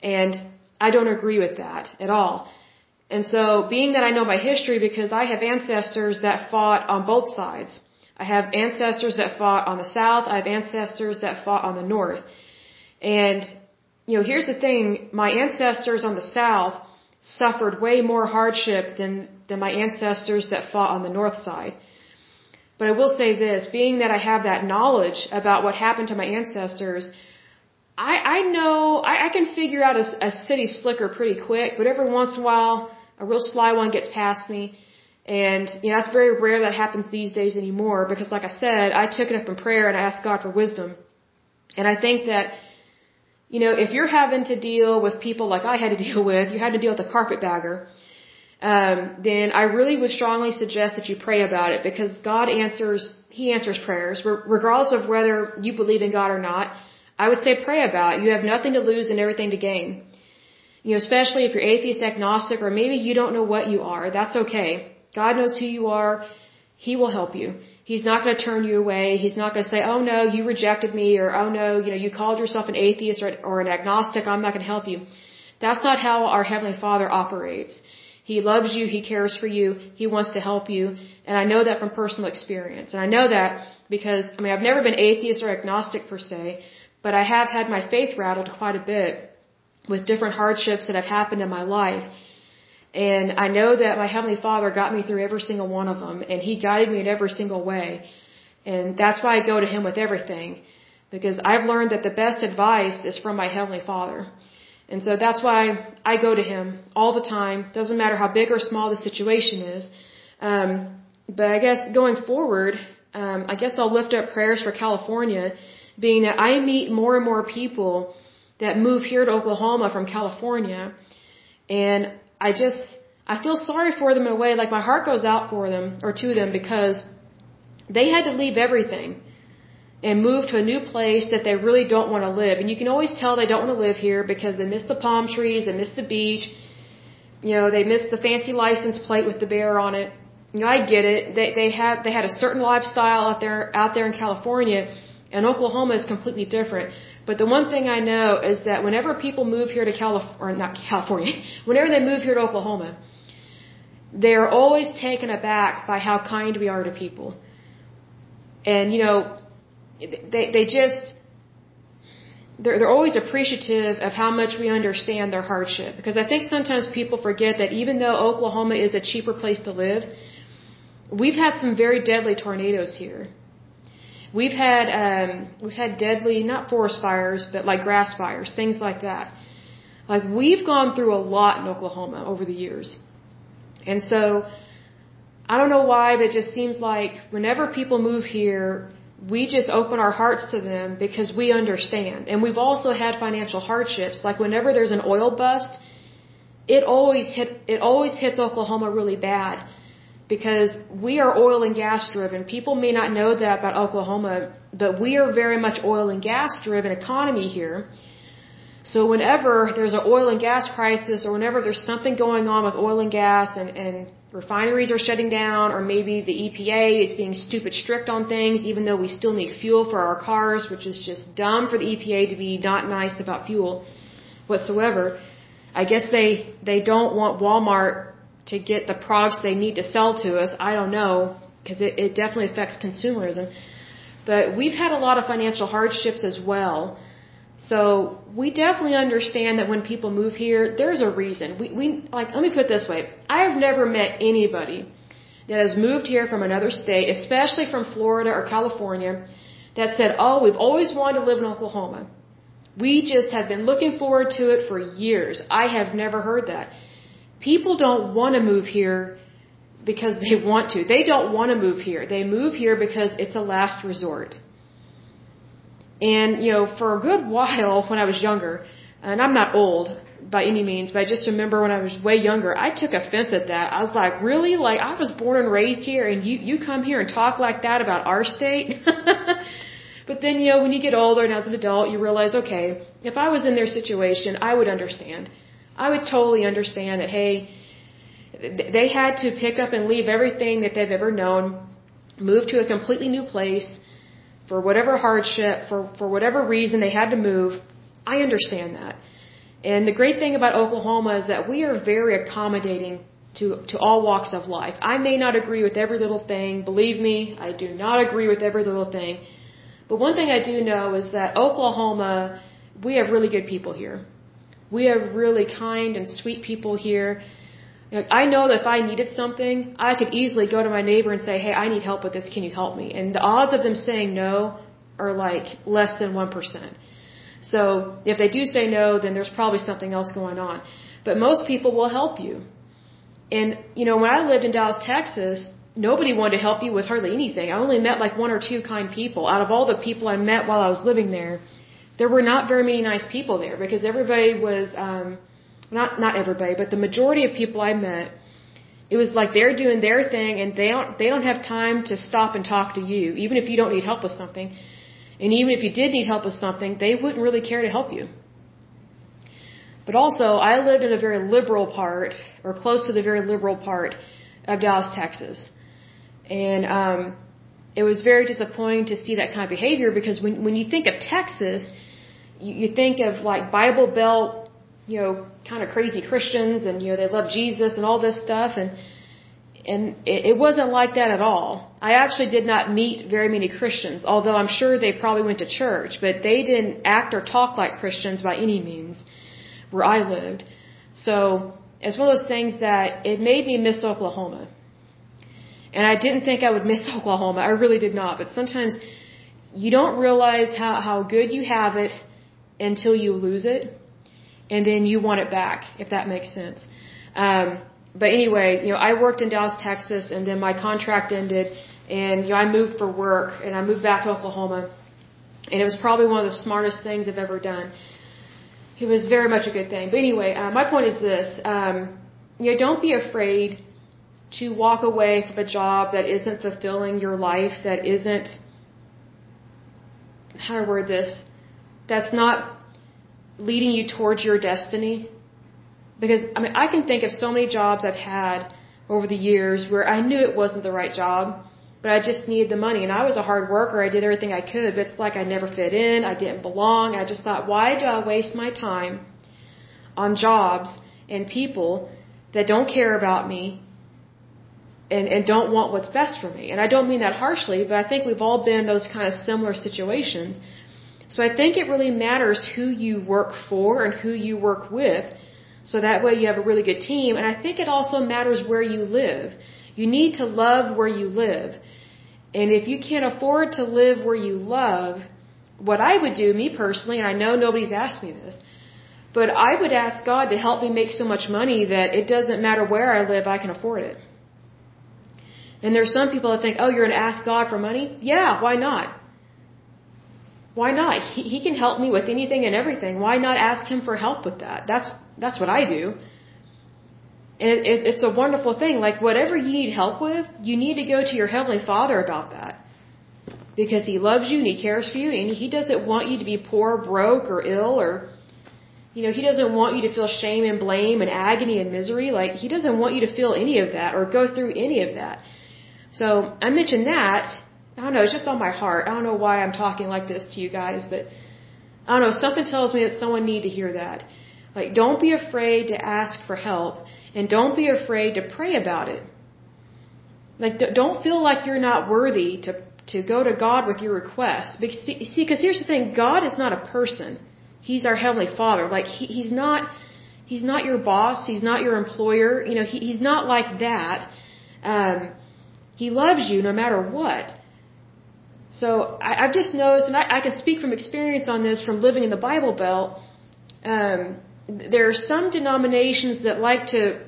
And I don't agree with that at all. And so, being that I know my history because I have ancestors that fought on both sides. I have ancestors that fought on the south. I have ancestors that fought on the north. And you know, here's the thing, my ancestors on the south suffered way more hardship than, than my ancestors that fought on the north side. But I will say this, being that I have that knowledge about what happened to my ancestors, I, I know, I, I can figure out a, a city slicker pretty quick, but every once in a while, a real sly one gets past me. And, you know, that's very rare that happens these days anymore because like I said, I took it up in prayer and I asked God for wisdom. And I think that you know, if you're having to deal with people like I had to deal with, you had to deal with a carpetbagger, um, then I really would strongly suggest that you pray about it because God answers, He answers prayers, regardless of whether you believe in God or not. I would say pray about it. You have nothing to lose and everything to gain. You know, especially if you're atheist, agnostic, or maybe you don't know what you are. That's okay. God knows who you are. He will help you. He's not going to turn you away. He's not going to say, oh no, you rejected me, or oh no, you know, you called yourself an atheist or, or an agnostic, I'm not going to help you. That's not how our Heavenly Father operates. He loves you, He cares for you, He wants to help you, and I know that from personal experience. And I know that because, I mean, I've never been atheist or agnostic per se, but I have had my faith rattled quite a bit with different hardships that have happened in my life. And I know that my Heavenly Father got me through every single one of them, and He guided me in every single way. And that's why I go to Him with everything, because I've learned that the best advice is from my Heavenly Father. And so that's why I go to Him all the time. Doesn't matter how big or small the situation is. Um, but I guess going forward, um, I guess I'll lift up prayers for California, being that I meet more and more people that move here to Oklahoma from California, and I just, I feel sorry for them in a way, like my heart goes out for them, or to them, because they had to leave everything and move to a new place that they really don't want to live. And you can always tell they don't want to live here because they miss the palm trees, they miss the beach, you know, they miss the fancy license plate with the bear on it. You know, I get it. They they have they had a certain lifestyle out there out there in California, and Oklahoma is completely different. But the one thing I know is that whenever people move here to California, or not California, whenever they move here to Oklahoma, they're always taken aback by how kind we are to people. And, you know, they, they just, they're, they're always appreciative of how much we understand their hardship. Because I think sometimes people forget that even though Oklahoma is a cheaper place to live, we've had some very deadly tornadoes here. We've had um, we've had deadly not forest fires, but like grass fires, things like that. Like we've gone through a lot in Oklahoma over the years, and so I don't know why, but it just seems like whenever people move here, we just open our hearts to them because we understand. And we've also had financial hardships. Like whenever there's an oil bust, it always hit, it always hits Oklahoma really bad because we are oil and gas driven. People may not know that about Oklahoma, but we are very much oil and gas driven economy here. So whenever there's an oil and gas crisis or whenever there's something going on with oil and gas and, and refineries are shutting down or maybe the EPA is being stupid strict on things even though we still need fuel for our cars, which is just dumb for the EPA to be not nice about fuel whatsoever. I guess they, they don't want Walmart to get the products they need to sell to us. I don't know because it, it definitely affects consumerism. But we've had a lot of financial hardships as well. So we definitely understand that when people move here, there's a reason. We, we like let me put it this way. I have never met anybody that has moved here from another state, especially from Florida or California, that said, "Oh, we've always wanted to live in Oklahoma. We just have been looking forward to it for years." I have never heard that. People don't want to move here because they want to. They don't want to move here. They move here because it's a last resort. And, you know, for a good while when I was younger, and I'm not old by any means, but I just remember when I was way younger, I took offense at that. I was like, really? Like, I was born and raised here and you, you come here and talk like that about our state? but then, you know, when you get older and as an adult, you realize, okay, if I was in their situation, I would understand. I would totally understand that, hey, they had to pick up and leave everything that they've ever known, move to a completely new place, for whatever hardship, for, for whatever reason they had to move, I understand that. And the great thing about Oklahoma is that we are very accommodating to, to all walks of life. I may not agree with every little thing. Believe me, I do not agree with every little thing. But one thing I do know is that Oklahoma, we have really good people here. We have really kind and sweet people here. I know that if I needed something, I could easily go to my neighbor and say, hey, I need help with this. Can you help me? And the odds of them saying no are like less than 1%. So if they do say no, then there's probably something else going on. But most people will help you. And, you know, when I lived in Dallas, Texas, nobody wanted to help you with hardly anything. I only met like one or two kind people. Out of all the people I met while I was living there, there were not very many nice people there because everybody was, um, not not everybody, but the majority of people I met, it was like they're doing their thing and they don't they don't have time to stop and talk to you, even if you don't need help with something. And even if you did need help with something, they wouldn't really care to help you. But also, I lived in a very liberal part, or close to the very liberal part of Dallas, Texas. And um, it was very disappointing to see that kind of behavior because when, when you think of Texas, you, you think of like Bible Belt you know, kind of crazy Christians and, you know, they love Jesus and all this stuff. And, and it, it wasn't like that at all. I actually did not meet very many Christians, although I'm sure they probably went to church, but they didn't act or talk like Christians by any means where I lived. So it's one of those things that it made me miss Oklahoma. And I didn't think I would miss Oklahoma. I really did not. But sometimes you don't realize how, how good you have it until you lose it and then you want it back, if that makes sense. Um, but anyway, you know, I worked in Dallas, Texas, and then my contract ended, and you know, I moved for work, and I moved back to Oklahoma, and it was probably one of the smartest things I've ever done. It was very much a good thing. But anyway, uh, my point is this: um, you know, don't be afraid to walk away from a job that isn't fulfilling your life, that isn't how to word this, that's not leading you towards your destiny? Because, I mean, I can think of so many jobs I've had over the years where I knew it wasn't the right job, but I just needed the money. And I was a hard worker. I did everything I could, but it's like I never fit in. I didn't belong. I just thought, why do I waste my time on jobs and people that don't care about me and, and don't want what's best for me? And I don't mean that harshly, but I think we've all been in those kind of similar situations so I think it really matters who you work for and who you work with. So that way you have a really good team. And I think it also matters where you live. You need to love where you live. And if you can't afford to live where you love, what I would do, me personally, and I know nobody's asked me this, but I would ask God to help me make so much money that it doesn't matter where I live, I can afford it. And there's some people that think, oh, you're going to ask God for money? Yeah, why not? Why not? He, he can help me with anything and everything. Why not ask him for help with that? That's, that's what I do. And it, it, it's a wonderful thing. Like whatever you need help with, you need to go to your Heavenly Father about that. Because He loves you and He cares for you and He doesn't want you to be poor, broke, or ill or, you know, He doesn't want you to feel shame and blame and agony and misery. Like He doesn't want you to feel any of that or go through any of that. So I mentioned that. I don't know, it's just on my heart. I don't know why I'm talking like this to you guys, but I don't know, something tells me that someone need to hear that. Like, don't be afraid to ask for help and don't be afraid to pray about it. Like, don't feel like you're not worthy to, to go to God with your request. Because, see, because here's the thing, God is not a person. He's our Heavenly Father. Like, he, He's not, He's not your boss. He's not your employer. You know, he, He's not like that. Um, he loves you no matter what. So I, I've just noticed, and I, I can speak from experience on this from living in the Bible Belt. Um, there are some denominations that like to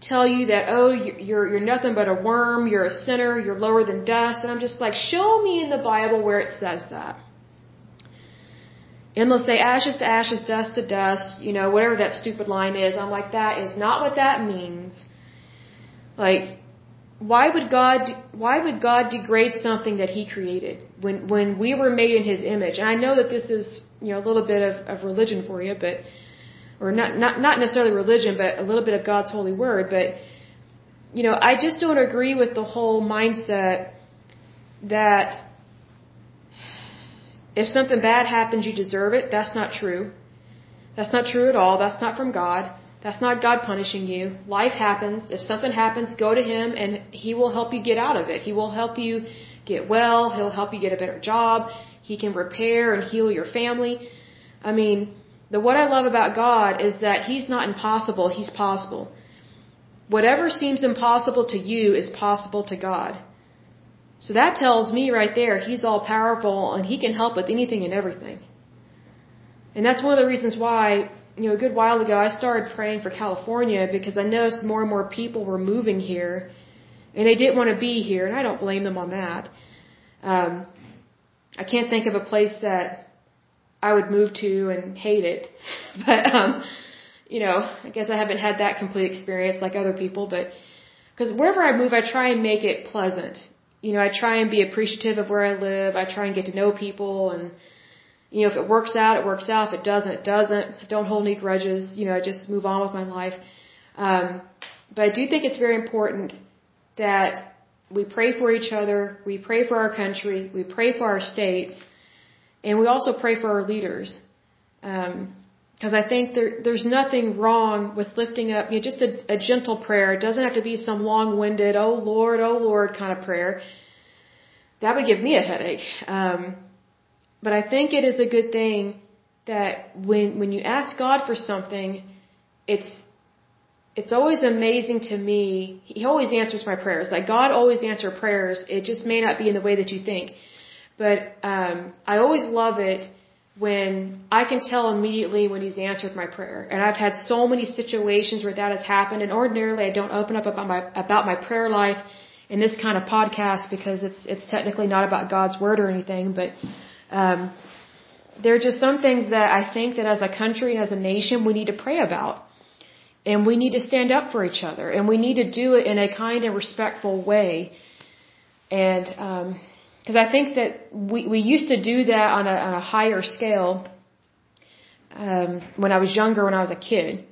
tell you that oh you're you're nothing but a worm, you're a sinner, you're lower than dust, and I'm just like show me in the Bible where it says that. And they'll say ashes to ashes, dust to dust, you know, whatever that stupid line is. I'm like that is not what that means. Like why would God why would God degrade something that he created when when we were made in his image? And I know that this is, you know, a little bit of, of religion for you, but or not, not, not necessarily religion, but a little bit of God's holy word. But, you know, I just don't agree with the whole mindset that if something bad happens, you deserve it. That's not true. That's not true at all. That's not from God. That's not God punishing you. Life happens. If something happens, go to Him and He will help you get out of it. He will help you get well. He'll help you get a better job. He can repair and heal your family. I mean, the what I love about God is that He's not impossible, He's possible. Whatever seems impossible to you is possible to God. So that tells me right there, He's all powerful and He can help with anything and everything. And that's one of the reasons why, you know, a good while ago I started praying for California because I noticed more and more people were moving here and they didn't want to be here and I don't blame them on that. Um, I can't think of a place that I would move to and hate it. But, um, you know, I guess I haven't had that complete experience like other people, but, cause wherever I move, I try and make it pleasant. You know, I try and be appreciative of where I live. I try and get to know people and, you know, if it works out, it works out. If it doesn't, it doesn't. Don't hold any grudges. You know, I just move on with my life. Um, but I do think it's very important that we pray for each other. We pray for our country. We pray for our states and we also pray for our leaders. Because um, I think there, there's nothing wrong with lifting up, you know, just a, a gentle prayer. It doesn't have to be some long-winded, oh Lord, oh Lord kind of prayer. That would give me a headache. Um, but I think it is a good thing that when, when you ask God for something, it's, it's always amazing to me. He always answers my prayers. Like God always answers prayers. It just may not be in the way that you think. But um, I always love it when I can tell immediately when he's answered my prayer. And I've had so many situations where that has happened. And ordinarily, I don't open up about my about my prayer life in this kind of podcast because it's it's technically not about God's word or anything. But um, there are just some things that I think that as a country and as a nation we need to pray about. And we need to stand up for each other. And we need to do it in a kind and respectful way. And um, because I think that we, we used to do that on a, on a higher scale um, when I was younger, when I was a kid.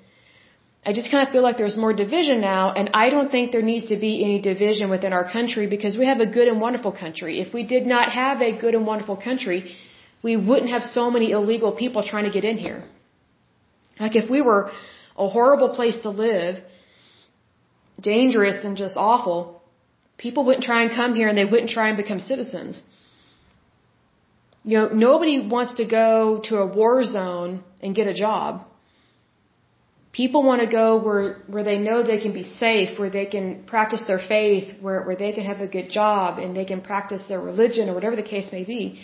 I just kind of feel like there's more division now, and I don't think there needs to be any division within our country because we have a good and wonderful country. If we did not have a good and wonderful country, we wouldn't have so many illegal people trying to get in here. Like if we were a horrible place to live, dangerous and just awful, people wouldn't try and come here and they wouldn't try and become citizens. You know, nobody wants to go to a war zone and get a job. People want to go where, where they know they can be safe, where they can practice their faith, where, where they can have a good job and they can practice their religion or whatever the case may be.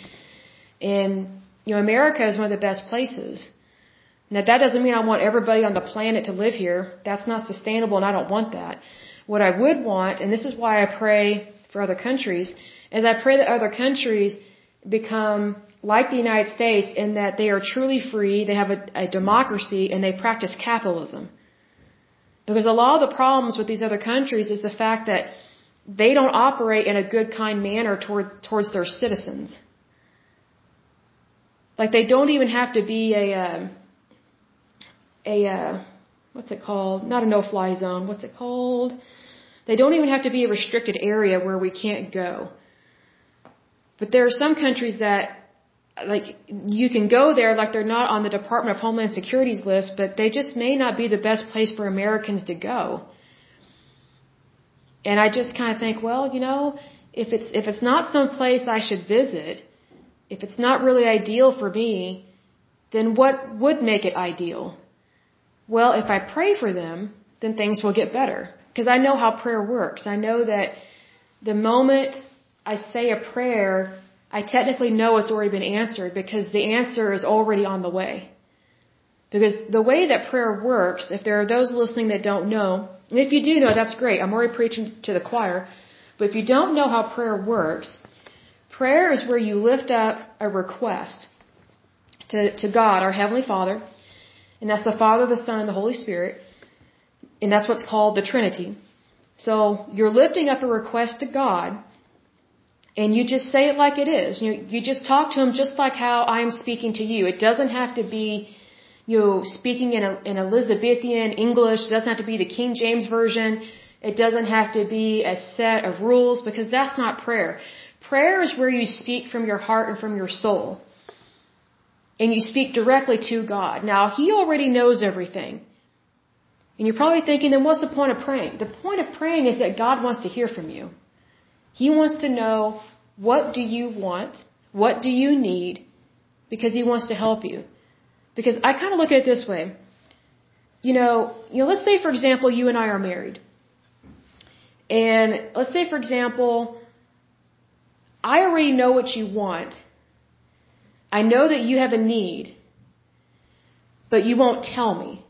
And, you know, America is one of the best places. Now that doesn't mean I want everybody on the planet to live here. That's not sustainable and I don't want that. What I would want, and this is why I pray for other countries, is I pray that other countries become like the United States in that they are truly free, they have a, a democracy, and they practice capitalism. Because a lot of the problems with these other countries is the fact that they don't operate in a good, kind manner toward, towards their citizens. Like they don't even have to be a, um, a, a, a what's it called? Not a no-fly zone. What's it called? They don't even have to be a restricted area where we can't go. But there are some countries that like you can go there like they're not on the Department of Homeland Security's list, but they just may not be the best place for Americans to go. And I just kind of think, well, you know, if it's if it's not some place I should visit, if it's not really ideal for me, then what would make it ideal? Well, if I pray for them, then things will get better. Because I know how prayer works. I know that the moment I say a prayer, I technically know it's already been answered because the answer is already on the way. Because the way that prayer works, if there are those listening that don't know, and if you do know, that's great. I'm already preaching to the choir. But if you don't know how prayer works, prayer is where you lift up a request to, to God, our Heavenly Father, and that's the Father, the Son, and the Holy Spirit, and that's what's called the Trinity. So you're lifting up a request to God, and you just say it like it is. You, you just talk to Him just like how I am speaking to you. It doesn't have to be you know, speaking in, a, in Elizabethan English. It doesn't have to be the King James Version. It doesn't have to be a set of rules because that's not prayer. Prayer is where you speak from your heart and from your soul. And you speak directly to God. Now, He already knows everything. And you're probably thinking, then what's the point of praying? The point of praying is that God wants to hear from you. He wants to know what do you want? What do you need? Because He wants to help you. Because I kind of look at it this way. You know, you know, let's say for example you and I are married. And let's say for example I already know what you want. I know that you have a need. But you won't tell me.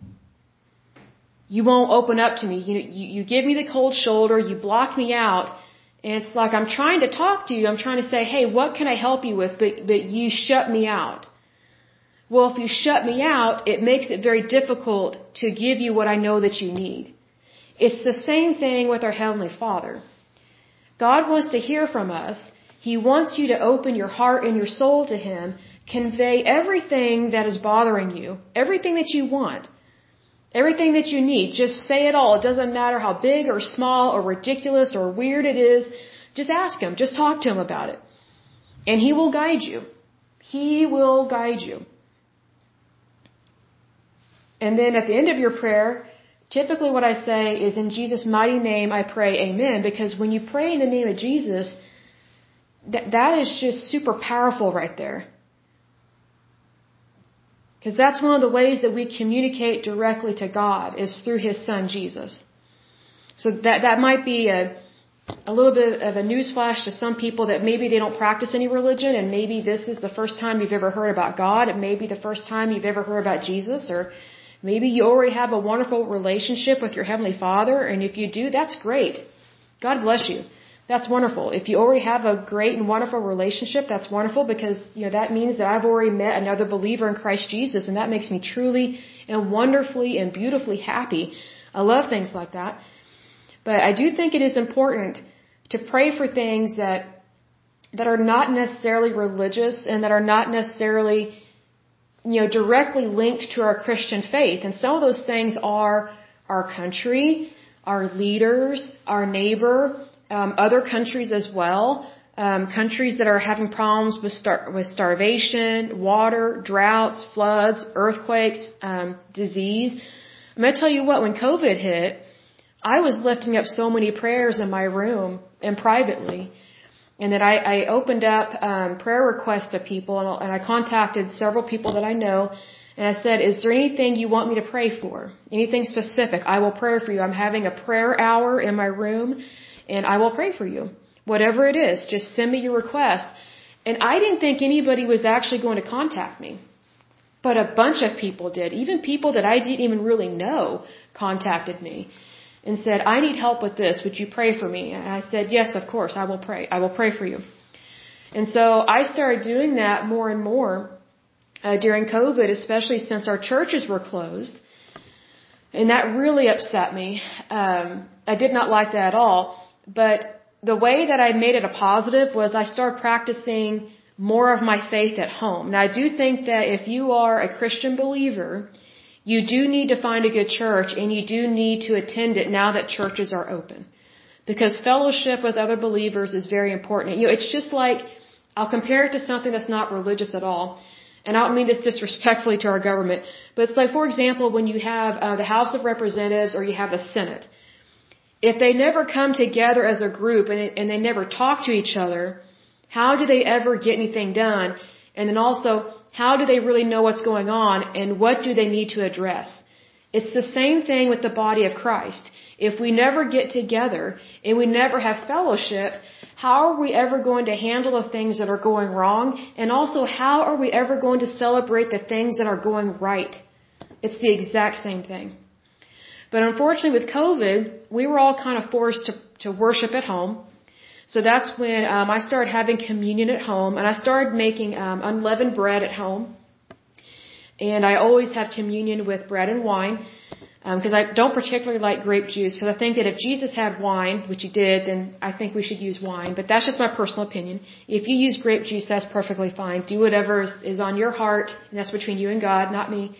You won't open up to me. You, you, you give me the cold shoulder, you block me out, it's like I'm trying to talk to you. I'm trying to say, hey, what can I help you with? But, but you shut me out. Well, if you shut me out, it makes it very difficult to give you what I know that you need. It's the same thing with our Heavenly Father. God wants to hear from us. He wants you to open your heart and your soul to Him, convey everything that is bothering you, everything that you want, everything that you need. Just say it all. It doesn't matter how big or small or ridiculous or weird it is. Just ask Him. Just talk to Him about it. And He will guide you. He will guide you. And then at the end of your prayer, typically what I say is in Jesus' mighty name I pray amen because when you pray in the name of Jesus, that, that is just super powerful right there. Because that's one of the ways that we communicate directly to God is through His Son Jesus. So that, that might be a, a little bit of a newsflash to some people that maybe they don't practice any religion and maybe this is the first time you've ever heard about God. It may be the first time you've ever heard about Jesus or Maybe you already have a wonderful relationship with your Heavenly Father, and if you do, that's great. God bless you. That's wonderful. If you already have a great and wonderful relationship, that's wonderful because, you know, that means that I've already met another believer in Christ Jesus, and that makes me truly and wonderfully and beautifully happy. I love things like that. But I do think it is important to pray for things that that are not necessarily religious and that are not necessarily you know, directly linked to our Christian faith. And some of those things are our country, our leaders, our neighbor, um, other countries as well. Um, countries that are having problems with star- with starvation, water, droughts, floods, earthquakes, um, disease. I'm gonna tell you what. When COVID hit, I was lifting up so many prayers in my room and privately and then I, I opened up um, prayer requests to people, and, and I contacted several people that I know, and I said, "Is there anything you want me to pray for? Anything specific? I will pray for you. I'm having a prayer hour in my room, and I will pray for you. Whatever it is, just send me your request." And I didn't think anybody was actually going to contact me. But a bunch of people did. Even people that I didn't even really know contacted me and said, I need help with this. Would you pray for me? And I said, Yes, of course, I will pray. I will pray for you. And so I started doing that more and more uh, during COVID, especially since our churches were closed. And that really upset me. Um, I did not like that at all. But the way that I made it a positive was I started practicing more of my faith at home. Now I do think that if you are a Christian believer, you do need to find a good church and you do need to attend it now that churches are open. Because fellowship with other believers is very important. You know, it's just like, I'll compare it to something that's not religious at all. And I don't mean this disrespectfully to our government, but it's like, for example, when you have uh, the House of Representatives or you have the Senate. If they never come together as a group and they, and they never talk to each other, how do they ever get anything done? And then also, how do they really know what's going on and what do they need to address? It's the same thing with the body of Christ. If we never get together and we never have fellowship, how are we ever going to handle the things that are going wrong? And also, how are we ever going to celebrate the things that are going right? It's the exact same thing. But unfortunately with COVID, we were all kind of forced to, to worship at home. So that's when um, I started having communion at home, and I started making um, unleavened bread at home. And I always have communion with bread and wine because um, I don't particularly like grape juice. Because I think that if Jesus had wine, which he did, then I think we should use wine. But that's just my personal opinion. If you use grape juice, that's perfectly fine. Do whatever is, is on your heart, and that's between you and God, not me.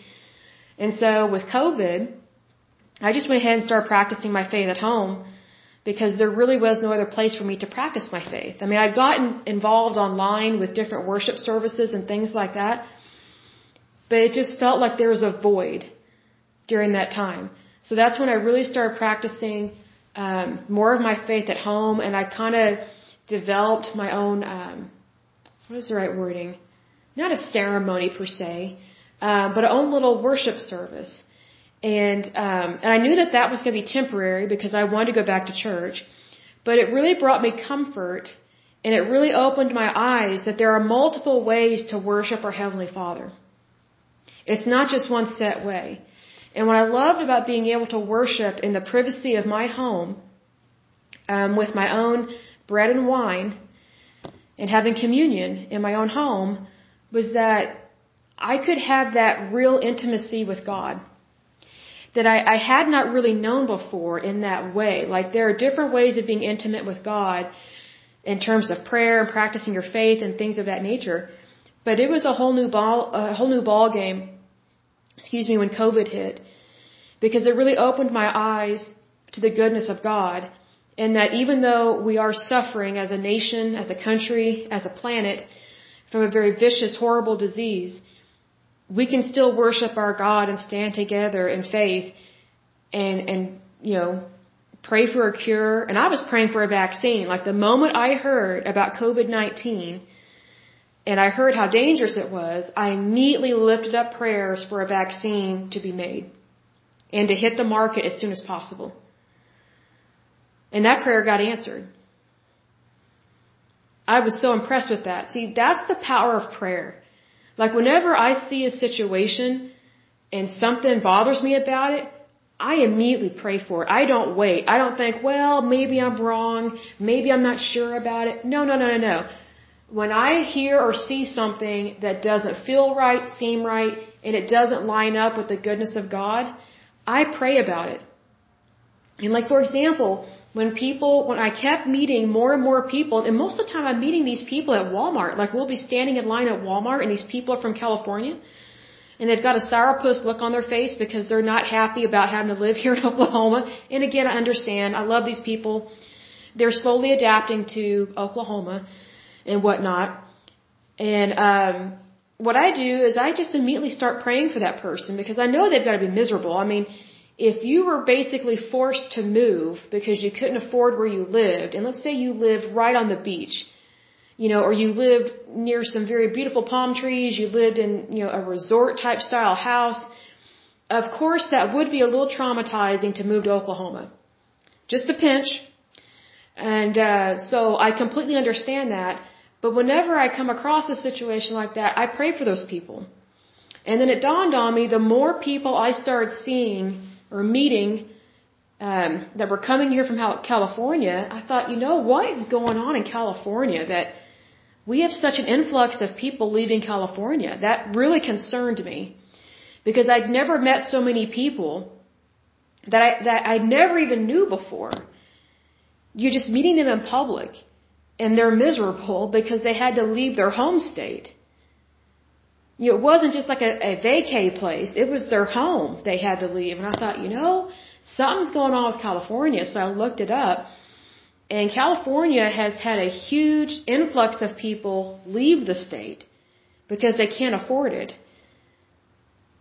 And so with COVID, I just went ahead and started practicing my faith at home because there really was no other place for me to practice my faith. I mean, I'd gotten involved online with different worship services and things like that, but it just felt like there was a void during that time. So that's when I really started practicing um, more of my faith at home, and I kind of developed my own um, what is the right wording? Not a ceremony per se, uh, but a own little worship service. And um, and I knew that that was going to be temporary because I wanted to go back to church, but it really brought me comfort, and it really opened my eyes that there are multiple ways to worship our heavenly Father. It's not just one set way. And what I loved about being able to worship in the privacy of my home, um, with my own bread and wine, and having communion in my own home, was that I could have that real intimacy with God that I, I had not really known before in that way. Like there are different ways of being intimate with God in terms of prayer and practicing your faith and things of that nature. But it was a whole new ball, a whole new ball game. Excuse me, when COVID hit, because it really opened my eyes to the goodness of God, and that even though we are suffering as a nation, as a country, as a planet from a very vicious, horrible disease, we can still worship our God and stand together in faith and, and, you know, pray for a cure. And I was praying for a vaccine. Like the moment I heard about COVID-19 and I heard how dangerous it was, I immediately lifted up prayers for a vaccine to be made and to hit the market as soon as possible. And that prayer got answered. I was so impressed with that. See, that's the power of prayer. Like whenever I see a situation and something bothers me about it, I immediately pray for it. I don't wait. I don't think, well, maybe I'm wrong. Maybe I'm not sure about it. No, no, no, no, no. When I hear or see something that doesn't feel right, seem right, and it doesn't line up with the goodness of God, I pray about it. And like, for example, when people, when I kept meeting more and more people, and most of the time I'm meeting these people at Walmart, like we'll be standing in line at Walmart and these people are from California, and they've got a sourpuss look on their face because they're not happy about having to live here in Oklahoma. And again, I understand. I love these people. They're slowly adapting to Oklahoma and whatnot. And um, what I do is I just immediately start praying for that person because I know they've got to be miserable. I mean, if you were basically forced to move because you couldn't afford where you lived, and let's say you lived right on the beach, you know, or you lived near some very beautiful palm trees, you lived in, you know, a resort type style house, of course that would be a little traumatizing to move to Oklahoma. Just a pinch. And uh, so I completely understand that. But whenever I come across a situation like that, I pray for those people. And then it dawned on me the more people I started seeing or meeting um, that were coming here from California, I thought, you know, what is going on in California that we have such an influx of people leaving California. That really concerned me because I'd never met so many people that I that I never even knew before. You're just meeting them in public and they're miserable because they had to leave their home state. You know, it wasn't just like a, a vacay place. It was their home they had to leave. And I thought, you know, something's going on with California. So I looked it up. And California has had a huge influx of people leave the state because they can't afford it.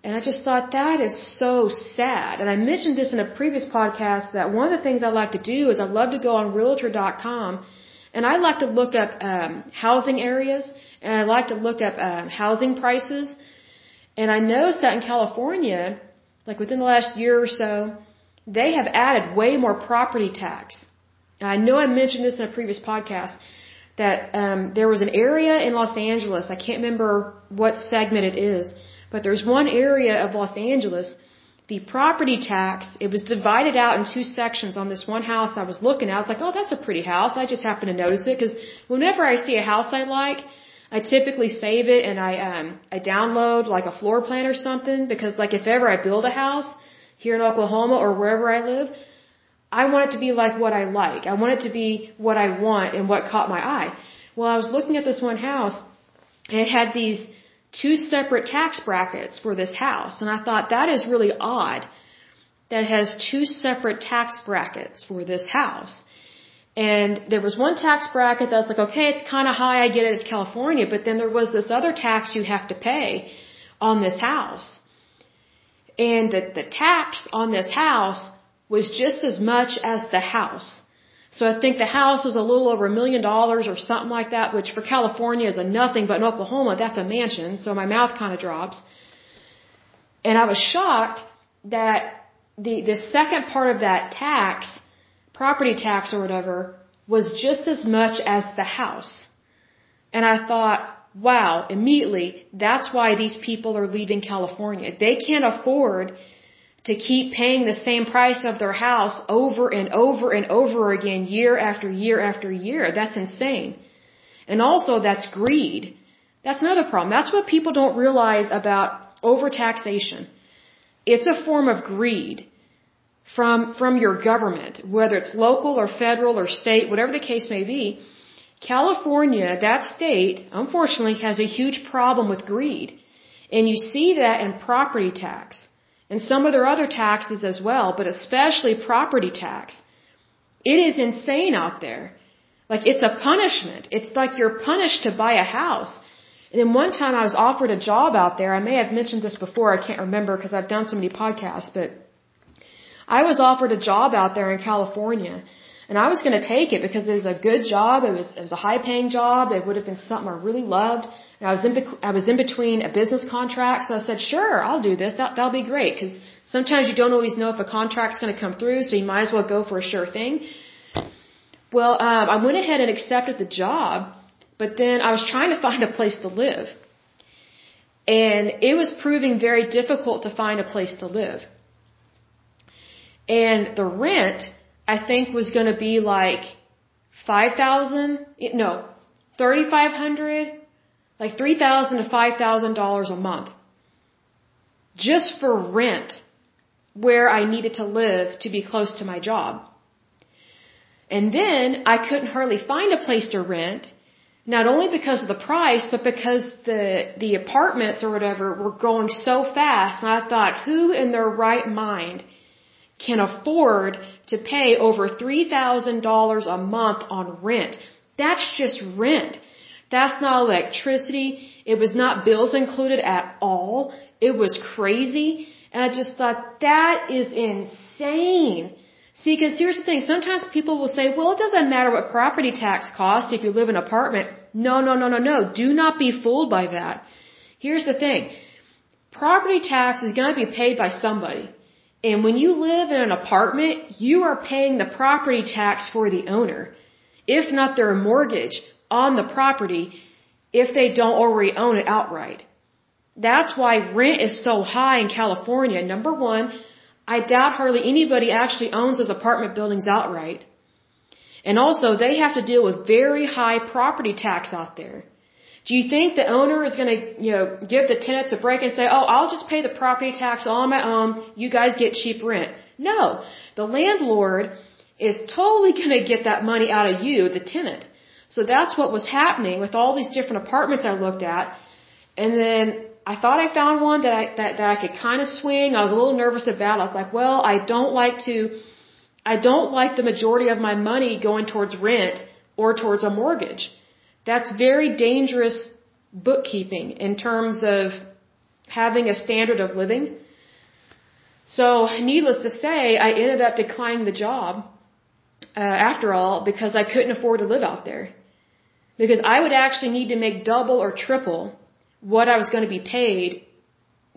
And I just thought that is so sad. And I mentioned this in a previous podcast that one of the things I like to do is I love to go on realtor.com and I like to look up um, housing areas and I like to look up um, housing prices. And I noticed that in California, like within the last year or so, they have added way more property tax. I know I mentioned this in a previous podcast that um, there was an area in Los Angeles. I can't remember what segment it is but there's one area of Los Angeles, the property tax, it was divided out in two sections on this one house I was looking at. I was like, oh, that's a pretty house. I just happened to notice it because whenever I see a house I like, I typically save it and I, um, I download like a floor plan or something because like if ever I build a house here in Oklahoma or wherever I live, I want it to be like what I like. I want it to be what I want and what caught my eye. Well, I was looking at this one house and it had these two separate tax brackets for this house. And I thought that is really odd that has two separate tax brackets for this house. And there was one tax bracket that was like, okay, it's kind of high, I get it, it's California, but then there was this other tax you have to pay on this house. And the, the tax on this house was just as much as the house. So I think the house was a little over a million dollars or something like that, which for California is a nothing, but in Oklahoma that's a mansion, so my mouth kind of drops. And I was shocked that the, the second part of that tax, property tax or whatever, was just as much as the house. And I thought, wow, immediately, that's why these people are leaving California. They can't afford to keep paying the same price of their house over and over and over again year after year after year. That's insane. And also that's greed. That's another problem. That's what people don't realize about overtaxation. It's a form of greed from, from your government, whether it's local or federal or state, whatever the case may be. California, that state, unfortunately, has a huge problem with greed. And you see that in property tax and some of their other taxes as well, but especially property tax. It is insane out there. Like it's a punishment. It's like you're punished to buy a house. And then one time I was offered a job out there. I may have mentioned this before. I can't remember because I've done so many podcasts, but I was offered a job out there in California and I was going to take it because it was a good job. It was, it was a high paying job. It would have been something I really loved. And I was in, I was in between a business contract. So I said, sure, I'll do this. That, that'll be great. Cause sometimes you don't always know if a contract's going to come through. So you might as well go for a sure thing. Well, um, I went ahead and accepted the job, but then I was trying to find a place to live. And it was proving very difficult to find a place to live. And the rent I think was going to be like 5,000, no, 3,500, like 3,000 to 5,000 dollars a month. Just for rent where I needed to live to be close to my job. And then I couldn't hardly find a place to rent, not only because of the price, but because the, the apartments or whatever were going so fast. And I thought, who in their right mind can afford to pay over $3,000 a month on rent. That's just rent. That's not electricity. It was not bills included at all. It was crazy. And I just thought that is insane. See, because here's the thing. Sometimes people will say, well, it doesn't matter what property tax costs if you live in an apartment. No, no, no, no, no. Do not be fooled by that. Here's the thing. Property tax is going to be paid by somebody. And when you live in an apartment, you are paying the property tax for the owner, if not their mortgage on the property, if they don't already own it outright. That's why rent is so high in California. Number one, I doubt hardly anybody actually owns those apartment buildings outright. And also, they have to deal with very high property tax out there. Do you think the owner is going to, you know, give the tenants a break and say, "Oh, I'll just pay the property tax on my own. You guys get cheap rent." No. The landlord is totally going to get that money out of you, the tenant. So that's what was happening with all these different apartments I looked at. And then I thought I found one that I that, that I could kind of swing. I was a little nervous about. I was like, "Well, I don't like to I don't like the majority of my money going towards rent or towards a mortgage." That's very dangerous bookkeeping in terms of having a standard of living. So, needless to say, I ended up declining the job uh, after all because I couldn't afford to live out there. Because I would actually need to make double or triple what I was going to be paid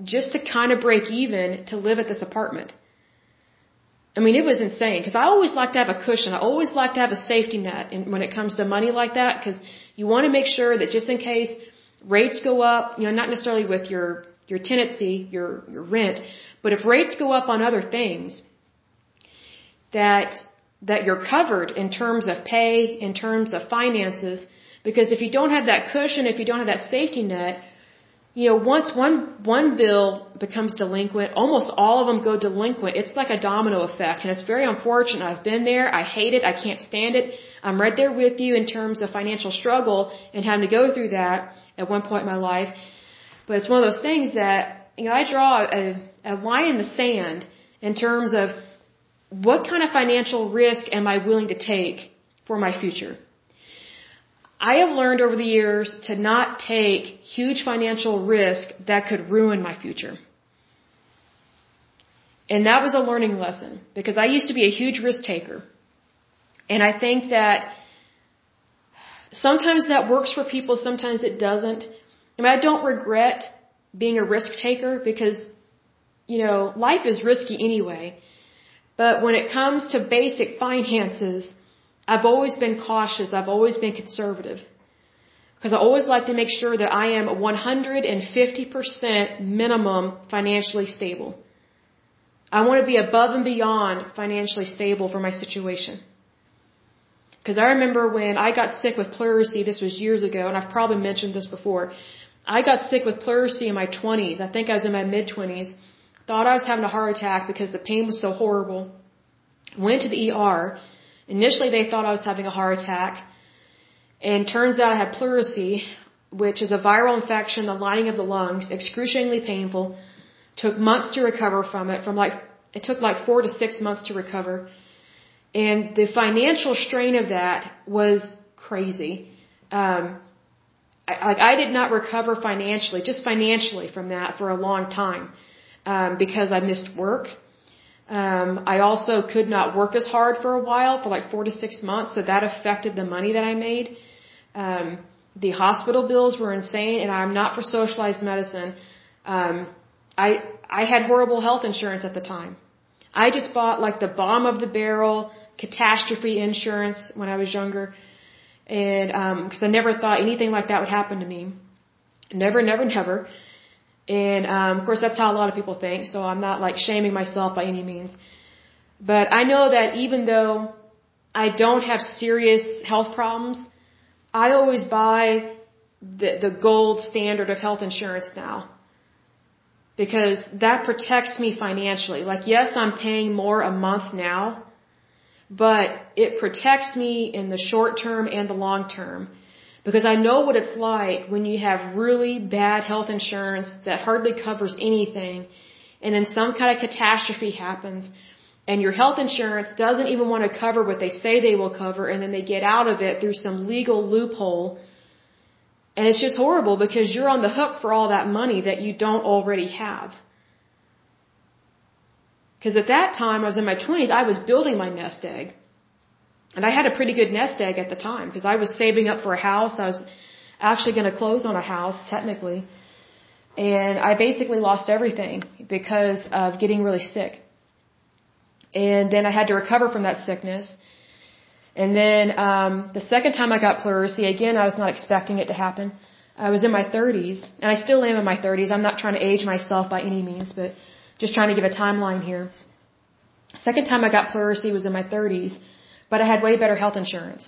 just to kind of break even to live at this apartment. I mean, it was insane because I always like to have a cushion. I always like to have a safety net when it comes to money like that because you want to make sure that just in case rates go up, you know, not necessarily with your your tenancy, your your rent, but if rates go up on other things, that that you're covered in terms of pay, in terms of finances, because if you don't have that cushion, if you don't have that safety net, you know, once one one bill becomes delinquent, almost all of them go delinquent. It's like a domino effect, and it's very unfortunate. I've been there. I hate it. I can't stand it. I'm right there with you in terms of financial struggle and having to go through that at one point in my life. But it's one of those things that you know I draw a, a line in the sand in terms of what kind of financial risk am I willing to take for my future. I have learned over the years to not take huge financial risk that could ruin my future. And that was a learning lesson because I used to be a huge risk taker. And I think that sometimes that works for people, sometimes it doesn't. I mean, I don't regret being a risk taker because, you know, life is risky anyway. But when it comes to basic finances, I've always been cautious. I've always been conservative. Because I always like to make sure that I am 150% minimum financially stable. I want to be above and beyond financially stable for my situation. Because I remember when I got sick with pleurisy, this was years ago, and I've probably mentioned this before. I got sick with pleurisy in my 20s. I think I was in my mid 20s. Thought I was having a heart attack because the pain was so horrible. Went to the ER Initially, they thought I was having a heart attack, and turns out I had pleurisy, which is a viral infection in the lining of the lungs, excruciatingly painful. Took months to recover from it. From like it took like four to six months to recover, and the financial strain of that was crazy. Um, I, like I did not recover financially, just financially from that for a long time, um, because I missed work. Um, I also could not work as hard for a while, for like four to six months, so that affected the money that I made. Um, the hospital bills were insane, and I'm not for socialized medicine. Um, I I had horrible health insurance at the time. I just bought like the bomb of the barrel catastrophe insurance when I was younger, and because um, I never thought anything like that would happen to me. Never, never, never. And um, of course, that's how a lot of people think. So I'm not like shaming myself by any means. But I know that even though I don't have serious health problems, I always buy the, the gold standard of health insurance now. Because that protects me financially. Like, yes, I'm paying more a month now, but it protects me in the short term and the long term. Because I know what it's like when you have really bad health insurance that hardly covers anything, and then some kind of catastrophe happens, and your health insurance doesn't even want to cover what they say they will cover, and then they get out of it through some legal loophole. And it's just horrible because you're on the hook for all that money that you don't already have. Because at that time, I was in my 20s, I was building my nest egg. And I had a pretty good nest egg at the time because I was saving up for a house. I was actually going to close on a house, technically. And I basically lost everything because of getting really sick. And then I had to recover from that sickness. And then um, the second time I got pleurisy, again, I was not expecting it to happen. I was in my 30s, and I still am in my 30s. I'm not trying to age myself by any means, but just trying to give a timeline here. Second time I got pleurisy was in my 30s but I had way better health insurance.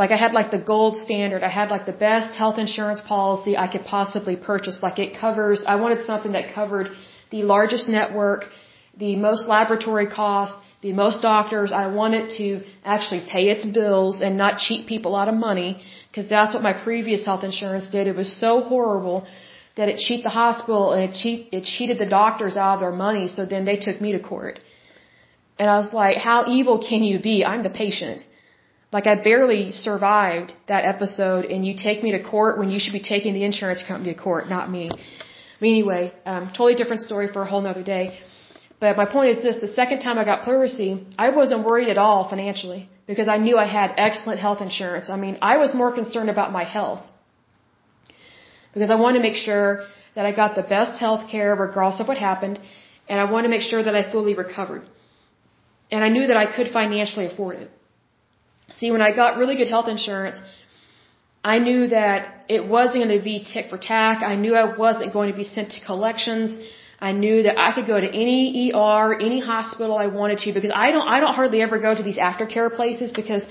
Like I had like the gold standard. I had like the best health insurance policy I could possibly purchase. Like it covers, I wanted something that covered the largest network, the most laboratory costs, the most doctors. I wanted to actually pay its bills and not cheat people out of money because that's what my previous health insurance did. It was so horrible that it cheated the hospital and it, cheat, it cheated the doctors out of their money. So then they took me to court. And I was like, how evil can you be? I'm the patient. Like I barely survived that episode and you take me to court when you should be taking the insurance company to court, not me. But anyway, um, totally different story for a whole nother day. But my point is this, the second time I got pleurisy, I wasn't worried at all financially because I knew I had excellent health insurance. I mean, I was more concerned about my health because I wanted to make sure that I got the best health care regardless of what happened and I wanted to make sure that I fully recovered. And I knew that I could financially afford it. See, when I got really good health insurance, I knew that it wasn't going to be tick for tack. I knew I wasn't going to be sent to collections. I knew that I could go to any ER, any hospital I wanted to because I don't, I don't hardly ever go to these aftercare places because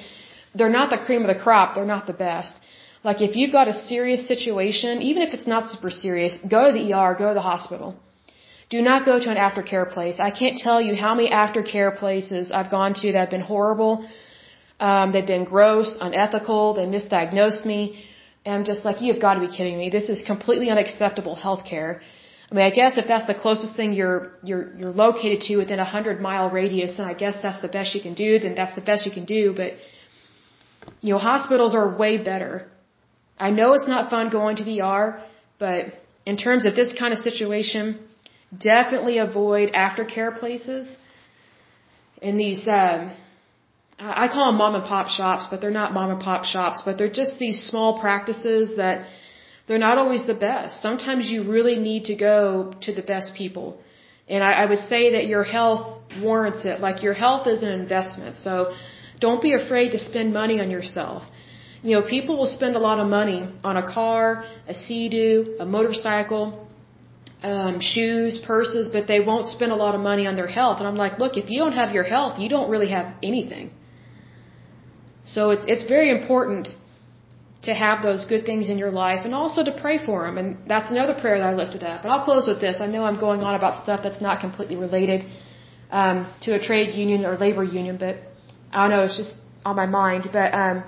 they're not the cream of the crop. They're not the best. Like if you've got a serious situation, even if it's not super serious, go to the ER, go to the hospital. Do not go to an aftercare place. I can't tell you how many aftercare places I've gone to that have been horrible um, they've been gross, unethical. They misdiagnosed me. And I'm just like, you've got to be kidding me. This is completely unacceptable healthcare. I mean, I guess if that's the closest thing you're you're you're located to within a hundred mile radius, then I guess that's the best you can do. Then that's the best you can do. But you know, hospitals are way better. I know it's not fun going to the ER, but in terms of this kind of situation, definitely avoid aftercare places. In these um, I call them mom and pop shops, but they're not mom and pop shops, but they're just these small practices that they're not always the best. Sometimes you really need to go to the best people. And I, I would say that your health warrants it. Like your health is an investment. So don't be afraid to spend money on yourself. You know, people will spend a lot of money on a car, a sea-doo, a motorcycle, um, shoes, purses, but they won't spend a lot of money on their health. And I'm like, look, if you don't have your health, you don't really have anything. So it's it's very important to have those good things in your life and also to pray for them. And that's another prayer that I lifted up. And I'll close with this. I know I'm going on about stuff that's not completely related um, to a trade union or labor union, but I don't know. It's just on my mind. But um,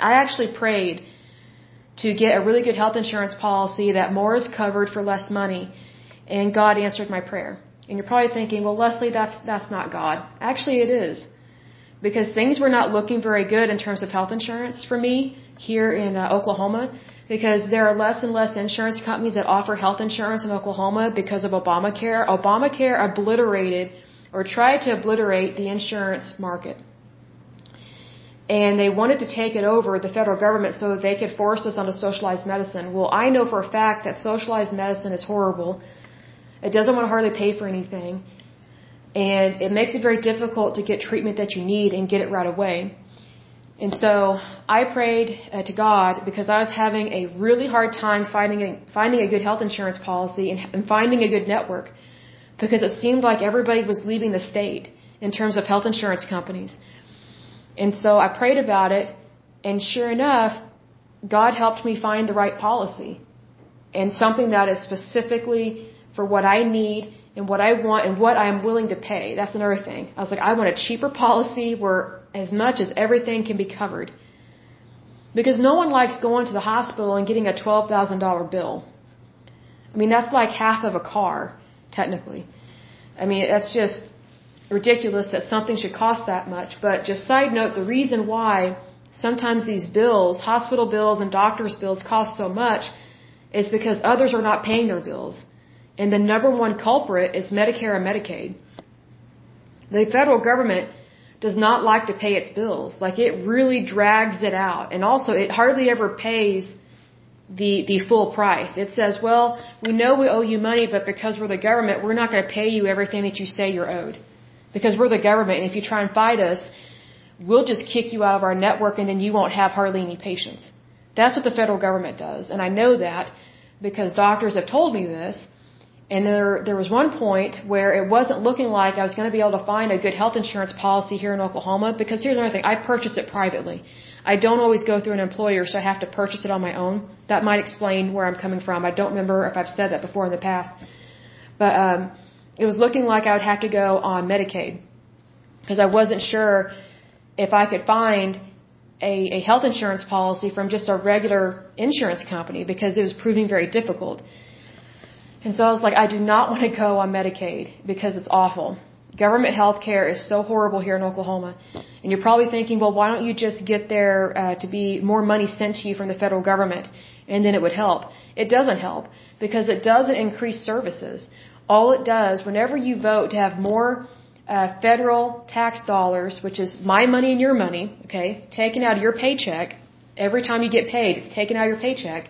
I actually prayed to get a really good health insurance policy that more is covered for less money, and God answered my prayer. And you're probably thinking, well, Lesley, that's that's not God. Actually, it is because things were not looking very good in terms of health insurance for me here in uh, Oklahoma because there are less and less insurance companies that offer health insurance in Oklahoma because of Obamacare. Obamacare obliterated or tried to obliterate the insurance market. And they wanted to take it over, the federal government, so they could force us onto socialized medicine. Well, I know for a fact that socialized medicine is horrible. It doesn't want to hardly pay for anything and it makes it very difficult to get treatment that you need and get it right away. And so I prayed uh, to God because I was having a really hard time finding a, finding a good health insurance policy and, and finding a good network because it seemed like everybody was leaving the state in terms of health insurance companies. And so I prayed about it, and sure enough, God helped me find the right policy and something that is specifically for what I need and what I want and what I'm willing to pay. That's another thing. I was like, I want a cheaper policy where as much as everything can be covered. Because no one likes going to the hospital and getting a $12,000 bill. I mean, that's like half of a car, technically. I mean, that's just ridiculous that something should cost that much. But just side note, the reason why sometimes these bills, hospital bills and doctor's bills cost so much is because others are not paying their bills. And the number one culprit is Medicare and Medicaid. The federal government does not like to pay its bills. Like it really drags it out. And also it hardly ever pays the, the full price. It says, well, we know we owe you money, but because we're the government, we're not going to pay you everything that you say you're owed. Because we're the government, and if you try and fight us, we'll just kick you out of our network and then you won't have hardly any patients. That's what the federal government does. And I know that because doctors have told me this. And there, there was one point where it wasn't looking like I was going to be able to find a good health insurance policy here in Oklahoma because here's another thing. I purchased it privately. I don't always go through an employer, so I have to purchase it on my own. That might explain where I'm coming from. I don't remember if I've said that before in the past. But um, it was looking like I would have to go on Medicaid because I wasn't sure if I could find a, a health insurance policy from just a regular insurance company because it was proving very difficult. And so I was like, I do not want to go on Medicaid because it's awful. Government health care is so horrible here in Oklahoma. And you're probably thinking, well, why don't you just get there uh, to be more money sent to you from the federal government and then it would help? It doesn't help because it doesn't increase services. All it does, whenever you vote to have more uh, federal tax dollars, which is my money and your money, okay, taken out of your paycheck, every time you get paid, it's taken out of your paycheck.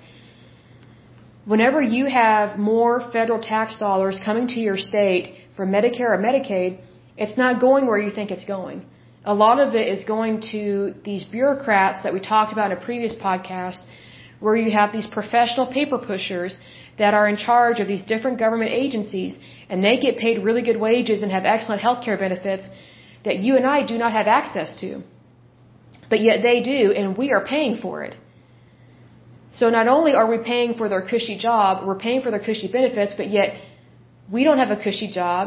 Whenever you have more federal tax dollars coming to your state for Medicare or Medicaid, it's not going where you think it's going. A lot of it is going to these bureaucrats that we talked about in a previous podcast, where you have these professional paper pushers that are in charge of these different government agencies, and they get paid really good wages and have excellent health care benefits that you and I do not have access to. But yet they do, and we are paying for it. So not only are we paying for their cushy job, we're paying for their cushy benefits, but yet we don't have a cushy job.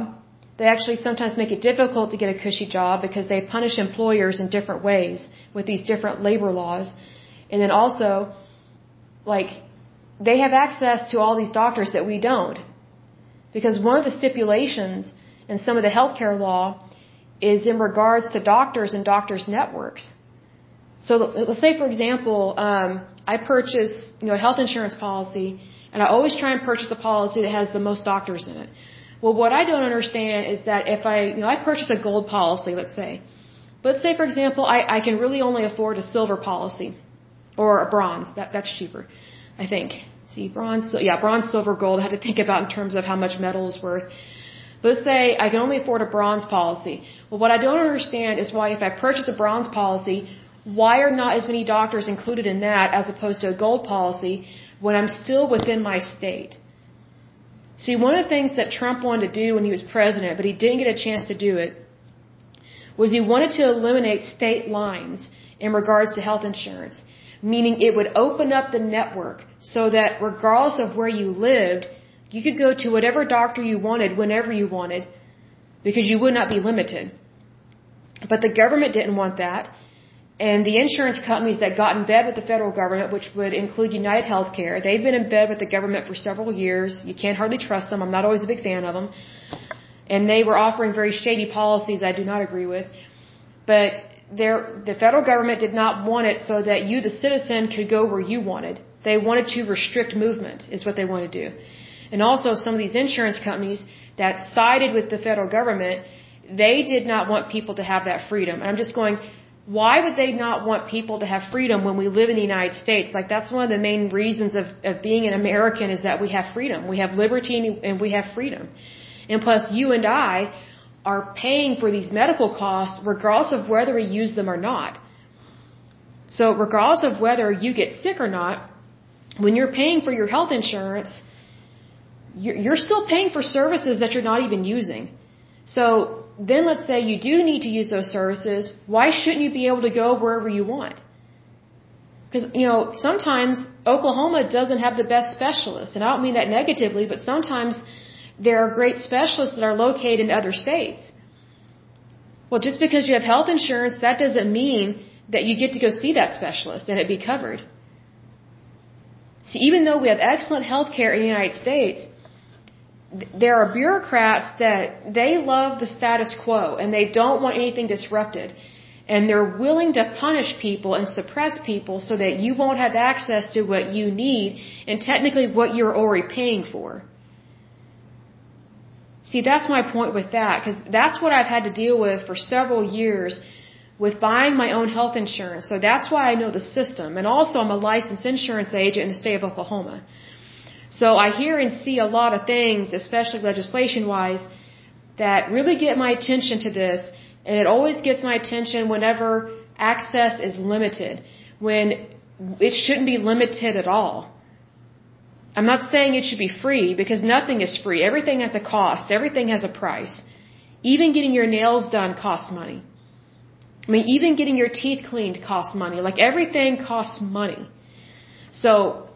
They actually sometimes make it difficult to get a cushy job because they punish employers in different ways with these different labor laws. And then also, like, they have access to all these doctors that we don't. Because one of the stipulations in some of the healthcare law is in regards to doctors and doctors' networks. So let's say, for example, um, I purchase, you know, a health insurance policy, and I always try and purchase a policy that has the most doctors in it. Well, what I don't understand is that if I, you know, I purchase a gold policy, let's say, but let's say, for example, I, I can really only afford a silver policy or a bronze. That that's cheaper, I think. See, bronze, yeah, bronze, silver, gold. I had to think about in terms of how much metal is worth. Let's say I can only afford a bronze policy. Well, what I don't understand is why if I purchase a bronze policy, why are not as many doctors included in that as opposed to a gold policy when I'm still within my state? See, one of the things that Trump wanted to do when he was president, but he didn't get a chance to do it, was he wanted to eliminate state lines in regards to health insurance, meaning it would open up the network so that regardless of where you lived, you could go to whatever doctor you wanted whenever you wanted because you would not be limited. But the government didn't want that. And the insurance companies that got in bed with the federal government, which would include United Healthcare, they've been in bed with the government for several years. You can't hardly trust them. I'm not always a big fan of them. And they were offering very shady policies I do not agree with. But the federal government did not want it so that you, the citizen, could go where you wanted. They wanted to restrict movement, is what they wanted to do. And also, some of these insurance companies that sided with the federal government, they did not want people to have that freedom. And I'm just going, why would they not want people to have freedom when we live in the United States? Like that's one of the main reasons of, of being an American is that we have freedom. We have liberty and we have freedom. And plus you and I are paying for these medical costs regardless of whether we use them or not. So regardless of whether you get sick or not, when you're paying for your health insurance, you're still paying for services that you're not even using. So then let's say you do need to use those services, why shouldn't you be able to go wherever you want? Because, you know, sometimes Oklahoma doesn't have the best specialists, and I don't mean that negatively, but sometimes there are great specialists that are located in other states. Well, just because you have health insurance, that doesn't mean that you get to go see that specialist and it be covered. See, even though we have excellent health care in the United States, there are bureaucrats that they love the status quo and they don't want anything disrupted. And they're willing to punish people and suppress people so that you won't have access to what you need and technically what you're already paying for. See, that's my point with that, because that's what I've had to deal with for several years with buying my own health insurance. So that's why I know the system. And also, I'm a licensed insurance agent in the state of Oklahoma. So I hear and see a lot of things, especially legislation wise, that really get my attention to this, and it always gets my attention whenever access is limited, when it shouldn't be limited at all. I'm not saying it should be free because nothing is free. Everything has a cost. Everything has a price. Even getting your nails done costs money. I mean, even getting your teeth cleaned costs money. Like everything costs money. So,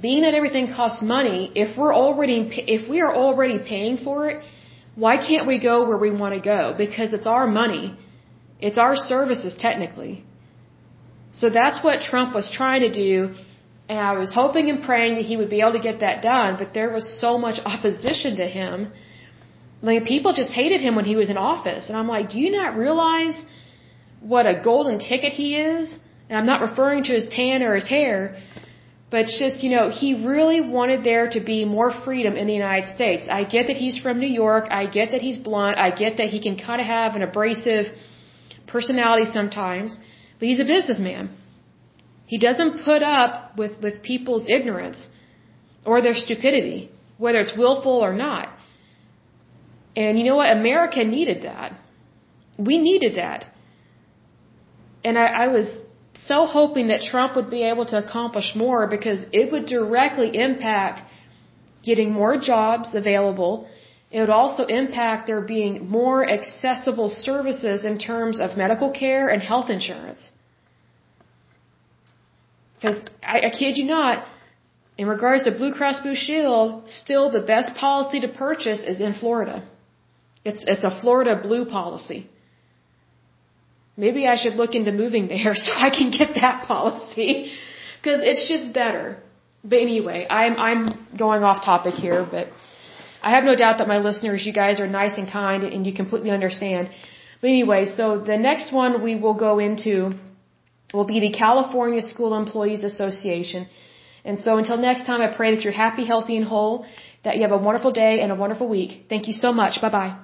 being that everything costs money, if we're already, if we are already paying for it, why can't we go where we want to go? Because it's our money. It's our services technically. So that's what Trump was trying to do. And I was hoping and praying that he would be able to get that done, but there was so much opposition to him. Like people just hated him when he was in office. And I'm like, do you not realize what a golden ticket he is? And I'm not referring to his tan or his hair, but it's just, you know, he really wanted there to be more freedom in the United States. I get that he's from New York. I get that he's blunt. I get that he can kind of have an abrasive personality sometimes, but he's a businessman. He doesn't put up with, with people's ignorance or their stupidity, whether it's willful or not. And you know what? America needed that. We needed that. And I, I was so hoping that Trump would be able to accomplish more because it would directly impact getting more jobs available. It would also impact there being more accessible services in terms of medical care and health insurance. Because I, I kid you not, in regards to Blue Cross Blue Shield, still the best policy to purchase is in Florida. It's it's a Florida Blue policy. Maybe I should look into moving there so I can get that policy because it's just better. But anyway, I'm I'm going off topic here, but I have no doubt that my listeners, you guys are nice and kind and you completely understand. But anyway, so the next one we will go into will be the California School Employees Association. And so until next time, I pray that you're happy, healthy, and whole, that you have a wonderful day and a wonderful week. Thank you so much. Bye bye.